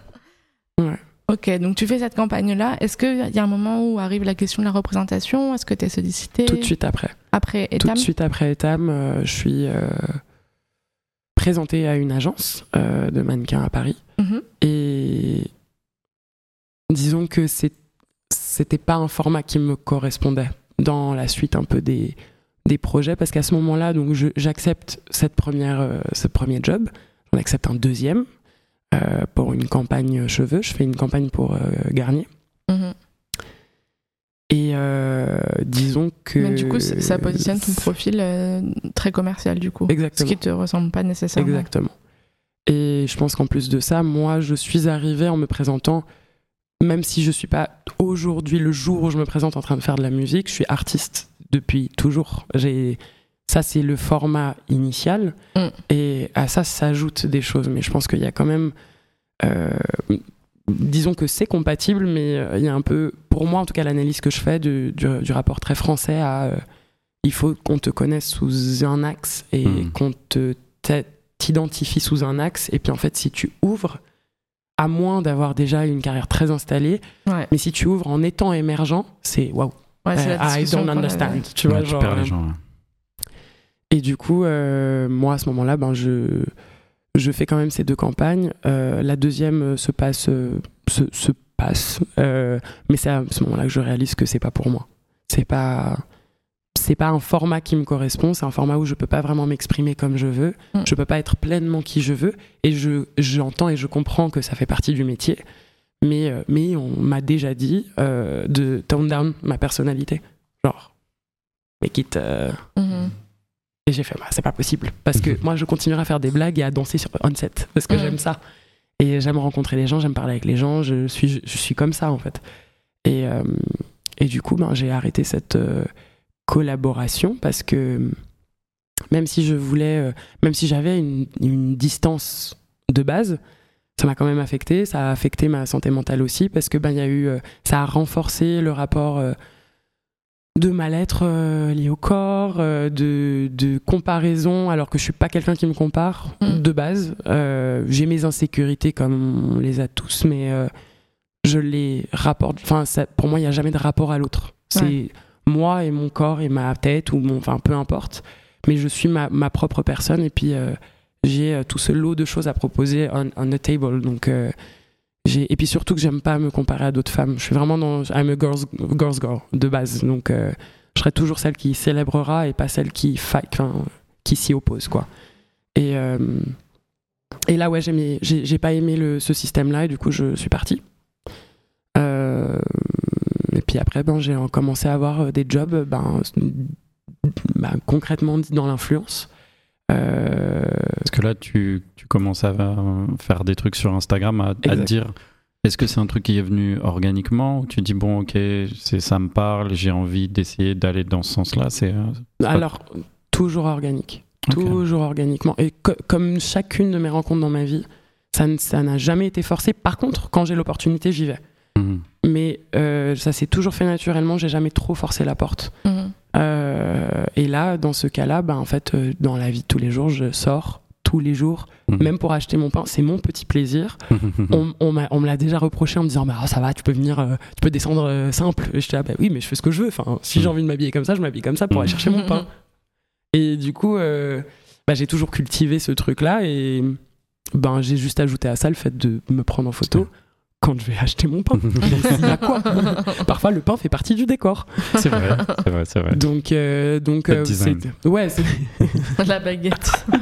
Speaker 8: Ouais.
Speaker 7: Ok, donc tu fais cette campagne-là. Est-ce qu'il y a un moment où arrive la question de la représentation? Est-ce que tu es sollicité?
Speaker 8: Tout de suite après
Speaker 7: Après
Speaker 8: Tout
Speaker 7: Etam?
Speaker 8: de suite après Etam, euh, je suis euh, présenté à une agence euh, de mannequins à Paris.
Speaker 7: Mhm.
Speaker 8: Et disons que c'était pas un format qui me correspondait dans la suite un peu des, des projets, parce qu'à ce moment-là, donc j'accepte cette première, euh, ce premier job, j'en accepte un deuxième euh, pour une campagne cheveux. Je fais une campagne pour euh, Garnier.
Speaker 7: Mhm.
Speaker 8: Et disons que.
Speaker 7: Mais du coup, ça positionne ton profil très commercial, du coup. Ce
Speaker 8: Exactement.
Speaker 7: qui te ressemble pas nécessairement.
Speaker 8: Exactement. Et je pense qu'en plus de ça, moi, je suis arrivée en me présentant, même si je suis pas aujourd'hui, le jour où je me présente en train de faire de la musique, je suis artiste depuis toujours. J'ai ça, c'est le format initial,
Speaker 7: Mm.
Speaker 8: et à ça s'ajoutent des choses. Mais je pense qu'il y a quand même, euh, disons que c'est compatible, mais euh, il y a un peu, pour moi en tout cas, l'analyse que je fais du, du- du rapport très français à, euh, il faut qu'on te connaisse sous un axe et
Speaker 9: Mm.
Speaker 8: qu'on te t'identifie sous un axe. Et puis en fait, si tu ouvres, à moins d'avoir déjà une carrière très installée,
Speaker 7: Ouais.
Speaker 8: mais si tu ouvres en étant émergent, c'est waouh.
Speaker 7: La
Speaker 8: Euh, I don't understand.
Speaker 7: avait.
Speaker 8: Tu vois,
Speaker 9: Ouais, tu
Speaker 8: genre,
Speaker 9: perds les
Speaker 8: euh,
Speaker 9: gens. ouais.
Speaker 8: Et du coup, euh, moi à ce moment-là, ben je je fais quand même ces deux campagnes. Euh, la deuxième se passe euh, se, se passe, euh, mais c'est à ce moment-là que je réalise que c'est pas pour moi. C'est pas c'est pas un format qui me correspond. C'est un format où je peux pas vraiment m'exprimer comme je veux.
Speaker 7: Mm.
Speaker 8: Je peux pas être pleinement qui je veux. Et je j'entends et je comprends que ça fait partie du métier. Mais euh, mais on m'a déjà dit euh, de tone down ma personnalité. Genre make it euh,
Speaker 7: Mhm.
Speaker 8: et j'ai fait, bah, c'est pas possible. Parce que moi, je continuerai à faire des blagues et à danser sur on-set. Parce que
Speaker 7: Mhm.
Speaker 8: j'aime ça. Et j'aime rencontrer les gens, j'aime parler avec les gens. Je suis, je, je suis comme ça, en fait. Et, euh, et du coup, ben, j'ai arrêté cette euh, collaboration parce que même si je voulais, euh, même si j'avais une, une distance de base, ça m'a quand même affecté. Ça a affecté ma santé mentale aussi parce que ben, il y a eu, euh, ça a renforcé le rapport. euh, de mal-être euh, lié au corps, euh, de, de comparaison, alors que je suis pas quelqu'un qui me compare
Speaker 7: Mm.
Speaker 8: de base. Euh, J'ai mes insécurités comme on les a tous, mais je les rapporte. Enfin, pour moi, il n'y a jamais de rapport à l'autre. C'est
Speaker 7: Ouais.
Speaker 8: Moi et mon corps et ma tête ou enfin, peu importe. Mais je suis ma, ma propre personne et puis euh, j'ai euh, tout ce lot de choses à proposer on, on the table. Donc euh, et puis surtout que j'aime pas me comparer à d'autres femmes. Je suis vraiment dans I'm a girl's, girl's girl de base. Donc je serai toujours celle qui célébrera et pas celle qui fa- enfin, qui s'y oppose quoi. Et et là ouais j'ai pas aimé ce système là et du coup je suis partie. Euh, et puis après ben j'ai commencé à avoir euh, des jobs ben, ben, concrètement dans l'influence. Euh,
Speaker 9: Parce que là, tu, tu commences à euh, faire des trucs sur Instagram, à, à te dire est-ce que c'est un truc qui est venu organiquement ou tu dis bon, ok, ça me parle, j'ai envie d'essayer d'aller dans ce sens-là c'est, euh, pas-
Speaker 8: Alors, toujours organique. Toujours organiquement. Et co- comme chacune de mes rencontres dans ma vie, ça n'a jamais été forcé. Par contre, quand j'ai l'opportunité, j'y vais.
Speaker 9: Mhm.
Speaker 8: Mais euh, ça s'est toujours fait naturellement, j'ai jamais trop forcé la porte.
Speaker 7: Mhm.
Speaker 8: Euh, et là, dans ce cas-là, bah, en fait, euh, dans la vie de tous les jours, je sors tous les jours,
Speaker 9: Mhm.
Speaker 8: même pour acheter mon pain, c'est mon petit plaisir. On, on m'a- on me l'a déjà reproché en me disant bah, ça va, tu peux venir, euh, tu peux descendre euh, simple. Et j'étais là, bah oui, mais je fais ce que je veux. Enfin, si j'ai
Speaker 9: Mm.
Speaker 8: envie de m'habiller comme ça, je m'habille comme ça pour aller chercher mon pain. Et du coup, euh, bah, j'ai toujours cultivé ce truc-là et ben, j'ai juste ajouté à ça le fait de me prendre en photo quand je vais acheter mon pain. Il y a quoi Parfois, le pain fait partie du décor.
Speaker 9: c'est vrai, c'est vrai, c'est vrai.
Speaker 8: Donc, euh, donc euh, ouais, c'est-
Speaker 7: La baguette.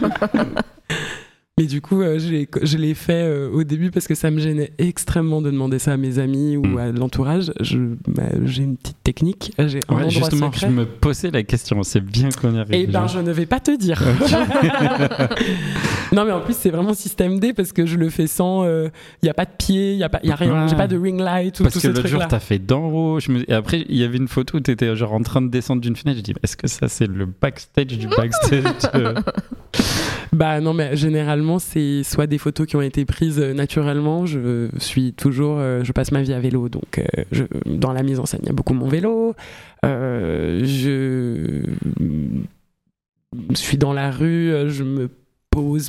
Speaker 8: Mais du coup, euh, je l'ai- je l'ai fait euh, au début parce que ça me gênait extrêmement de demander ça à mes amis ou
Speaker 9: Mm.
Speaker 8: à l'entourage. Je- bah, J'ai une petite technique. J'ai un
Speaker 9: Ouais,
Speaker 8: endroit
Speaker 9: justement,
Speaker 8: secret.
Speaker 9: je me posais la question. C'est bien qu'on y arrive.
Speaker 8: Eh ben, je ne vais pas te dire. Non, mais en plus, c'est vraiment système D parce que je le fais sans. Il n'y a pas de pied, il n'y a, pas- y a rien.
Speaker 9: Ouais.
Speaker 8: J'ai pas de ring light ou
Speaker 9: Parce
Speaker 8: tout
Speaker 9: que l'autre jour, t'as fait d'en haut. Je me... Et après, il y avait une photo où t'étais genre en train de descendre d'une fenêtre. J'ai dit, est-ce que ça, c'est le backstage du backstage euh
Speaker 8: Bah non, mais généralement, c'est soit des photos qui ont été prises euh, naturellement. Je suis toujours. euh, je passe ma vie à vélo, donc euh, je, dans la mise en scène, il y a beaucoup mon vélo. Euh, je suis dans la rue, euh, je me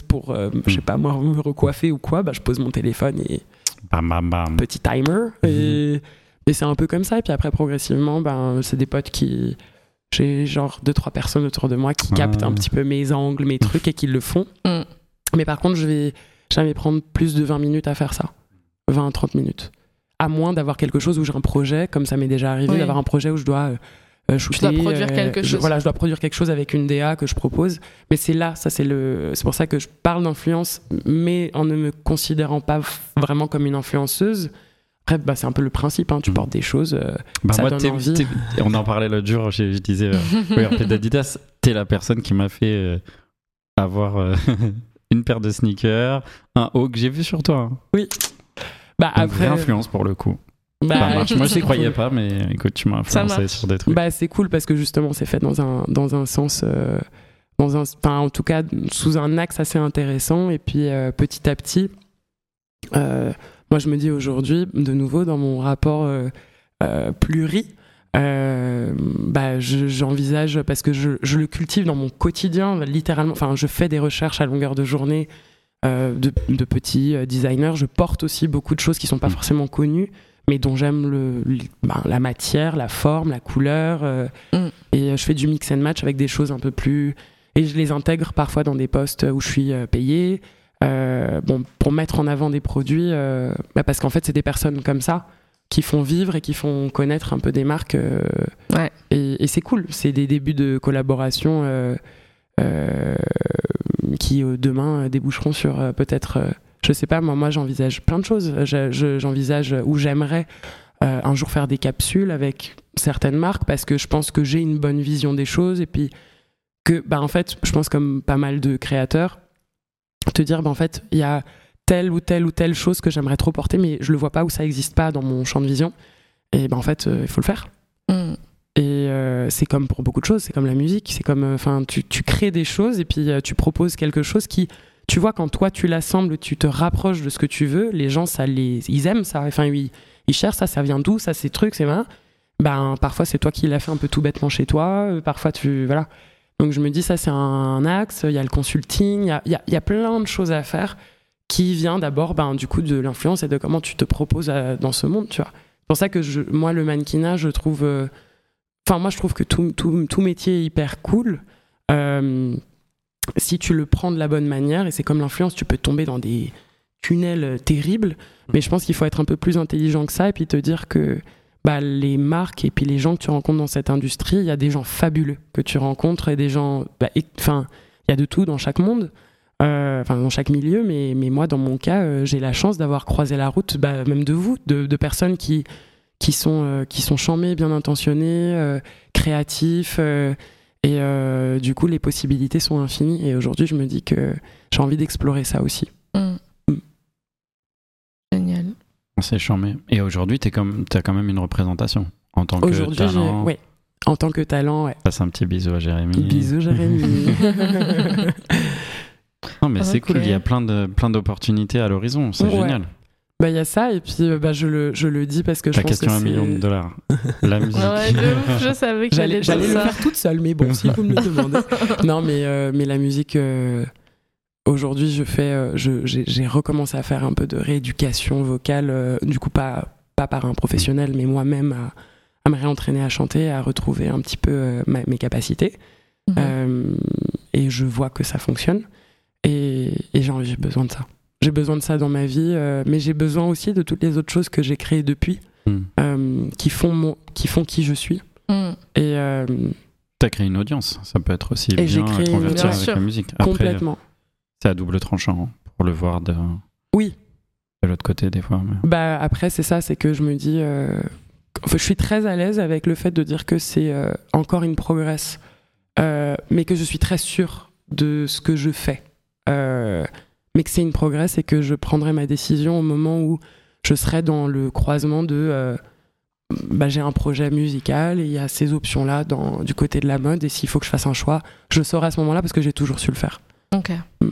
Speaker 8: pour, euh, je sais pas moi, me recoiffer ou quoi. Bah, je pose mon téléphone et
Speaker 9: Bam, bam, bam.
Speaker 8: petit timer. Et, et c'est un peu comme ça. Et puis après, progressivement, ben, c'est des potes qui. J'ai genre deux, trois personnes autour de moi qui captent un petit peu mes angles, mes trucs et qui le font.
Speaker 7: Mm.
Speaker 8: Mais par contre, je vais jamais prendre plus de 20 minutes à faire ça. 20, 30 minutes. À moins d'avoir quelque chose où j'ai un projet, comme ça m'est déjà arrivé,
Speaker 7: Oui.
Speaker 8: d'avoir un projet où je dois. Euh, euh, shooter,
Speaker 7: dois produire quelque
Speaker 8: je-
Speaker 7: chose.
Speaker 8: voilà, je dois produire quelque chose avec une DA que je propose. Mais c'est là, ça c'est le, c'est pour ça que je parle d'influence, mais en ne me considérant pas vraiment comme une influenceuse. Après, bah, c'est un peu le principe. hein, tu
Speaker 9: Mhm.
Speaker 8: portes des choses. euh,
Speaker 9: Bah,
Speaker 8: Ça
Speaker 9: moi,
Speaker 8: donne envie.
Speaker 9: on en parlait l'autre jour, je, je disais, euh, d'Adidas, t'es la personne qui m'a fait euh, avoir euh, une paire de sneakers, un haut que j'ai vu sur toi. hein.
Speaker 8: Bah,
Speaker 9: Donc,
Speaker 8: après,
Speaker 9: vraie influence pour le coup.
Speaker 8: Bah,
Speaker 9: Ça marche. Moi, je n'y croyais
Speaker 8: cool.
Speaker 9: pas, mais écoute, tu m'as influencé sur des trucs.
Speaker 8: Bah, c'est cool parce que justement, c'est fait dans un, dans un sens. euh, dans un, enfin, en tout cas, sous un axe assez intéressant. Et puis, euh, petit à petit, euh, moi, je me dis aujourd'hui, de nouveau, dans mon rapport pluri, bah, je- j'envisage, parce que je, je le cultive dans mon quotidien, littéralement. Enfin, je fais des recherches à longueur de journée de, de petits designers. Je porte aussi beaucoup de choses qui sont pas
Speaker 9: Mm.
Speaker 8: forcément connues, mais dont j'aime le, le- ben, la matière, la forme, la couleur. euh,
Speaker 7: Mm.
Speaker 8: Et euh, je fais du mix and match avec des choses un peu plus. Et je les intègre parfois dans des postes où je suis euh, payé. euh, bon, pour mettre en avant des produits, euh, bah, parce qu'en fait, c'est des personnes comme ça qui font vivre et qui font connaître un peu des marques. euh,
Speaker 7: Ouais.
Speaker 8: Et, et c'est cool. C'est des débuts de collaboration qui demain déboucheront sur peut-être. Je sais pas, moi, moi j'envisage plein de choses. Je- je- J'envisage où j'aimerais euh, un jour faire des capsules avec certaines marques parce que je pense que j'ai une bonne vision des choses et puis que, bah, en fait, je pense comme pas mal de créateurs, te dire, bah, en fait, il y a telle ou telle ou telle chose que j'aimerais trop porter, mais je le vois pas ou ça existe pas dans mon champ de vision. Et ben en fait, euh, il faut le faire.
Speaker 7: Mm.
Speaker 8: Et euh, c'est comme pour beaucoup de choses, c'est comme la musique, c'est comme, enfin, tu, tu crées des choses et puis tu proposes quelque chose qui, tu vois, quand toi tu l'assembles, tu te rapproches de ce que tu veux, les gens, ça les, ils aiment ça, enfin, ils, ils cherchent ça, ça vient d'où, ça, ces trucs, c'est vrai. Ben, parfois c'est toi qui l'as fait un peu tout bêtement chez toi, euh, parfois tu, voilà. Donc je me dis, ça c'est un axe, il y a le consulting, il y a, y y a plein de choses à faire qui vient d'abord, ben, du coup, de l'influence et de comment tu te proposes à- dans ce monde, tu vois. C'est pour ça que je, moi, le mannequinat, je trouve. euh, Enfin, moi, je trouve que tout, tout, tout métier est hyper cool. euh, si tu le prends de la bonne manière, et c'est comme l'influence, tu peux tomber dans des tunnels euh, terribles. Mais je pense qu'il faut être un peu plus intelligent que ça et puis te dire que bah, les marques et puis les gens que tu rencontres dans cette industrie, il y a des gens fabuleux que tu rencontres et des gens. bah, Enfin, il y a de tout dans chaque monde. euh, Enfin, dans chaque milieu, mais, mais moi, dans mon cas, euh, j'ai la chance d'avoir croisé la route, bah, même de vous, de, de personnes qui, qui sont, euh, qui sont chamées, bien intentionnées, créatifs. Et euh, du coup, les possibilités sont infinies. Et aujourd'hui, je me dis que j'ai envie d'explorer ça aussi.
Speaker 7: Mm.
Speaker 8: Mm.
Speaker 7: Génial.
Speaker 9: C'est charmé. Et aujourd'hui, tu as quand même une représentation en tant que talent.
Speaker 8: ouais. en tant que talent, ouais.
Speaker 9: Passe un petit bisou à Jérémy.
Speaker 8: Bisous, Jérémy.
Speaker 9: Non, mais c'est cool. Il y a plein de plein d'opportunités à l'horizon. C'est
Speaker 8: Ouais.
Speaker 9: génial.
Speaker 8: Bah, il y a ça, et puis euh, bah, je, le, je le dis parce que je
Speaker 9: Ta
Speaker 8: pense
Speaker 9: question
Speaker 8: que
Speaker 9: à un million de dollars. La musique.
Speaker 7: Ouais, de ouf, je savais que
Speaker 8: J'allais
Speaker 7: j'allais
Speaker 8: le
Speaker 7: ça.
Speaker 8: faire toute seule, mais bon, si vous me le demandez. Non, mais, euh, mais la musique, euh, aujourd'hui, je fais, euh, je- j'ai j'ai recommencé à faire un peu de rééducation vocale, euh, du coup, pas, pas par un professionnel, mais moi-même, à, à me réentraîner à chanter, à retrouver un petit peu euh, ma- mes capacités.
Speaker 7: Mhm.
Speaker 8: Euh, et je vois que ça fonctionne. Et, et j'ai envie- j'ai besoin de ça. J'ai besoin de ça dans ma vie, euh, mais j'ai besoin aussi de toutes les autres choses que j'ai créées depuis,
Speaker 9: Hmm.
Speaker 8: euh, qui, font mon, qui font qui je suis.
Speaker 7: Mm.
Speaker 8: Et euh,
Speaker 9: T'as créé une audience. Ça peut être aussi
Speaker 8: Et j'ai
Speaker 9: bien à
Speaker 8: créé une
Speaker 9: convertir
Speaker 7: audience.
Speaker 9: avec la musique. Après,
Speaker 8: complètement.
Speaker 9: c'est à double tranchant. pour le voir de,
Speaker 8: Oui.
Speaker 9: de l'autre côté des fois. mais-
Speaker 8: Bah après c'est ça, c'est que je me dis, euh, enfin, je suis très à l'aise avec le fait de dire que c'est euh, encore une progresse, euh, mais que je suis très sûre de ce que je fais, Euh, mais que c'est une progresse et que je prendrai ma décision au moment où je serai dans le croisement de, euh, bah, j'ai un projet musical et il y a ces options là dans du côté de la mode et s'il faut que je fasse un choix, je le saurai à ce moment-là parce que j'ai toujours su le faire.
Speaker 7: Ok.
Speaker 8: Mm.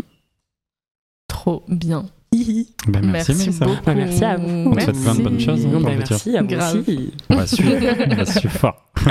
Speaker 7: Trop bien.
Speaker 9: Ben, merci, Mélissa.
Speaker 7: beaucoup.
Speaker 8: Bah, merci à vous.
Speaker 9: On te souhaite plein de bonnes choses, hein,
Speaker 8: bah,
Speaker 9: futur.
Speaker 8: merci à vous
Speaker 7: Grave.
Speaker 8: aussi.
Speaker 9: On va suivre, on va suivre fort.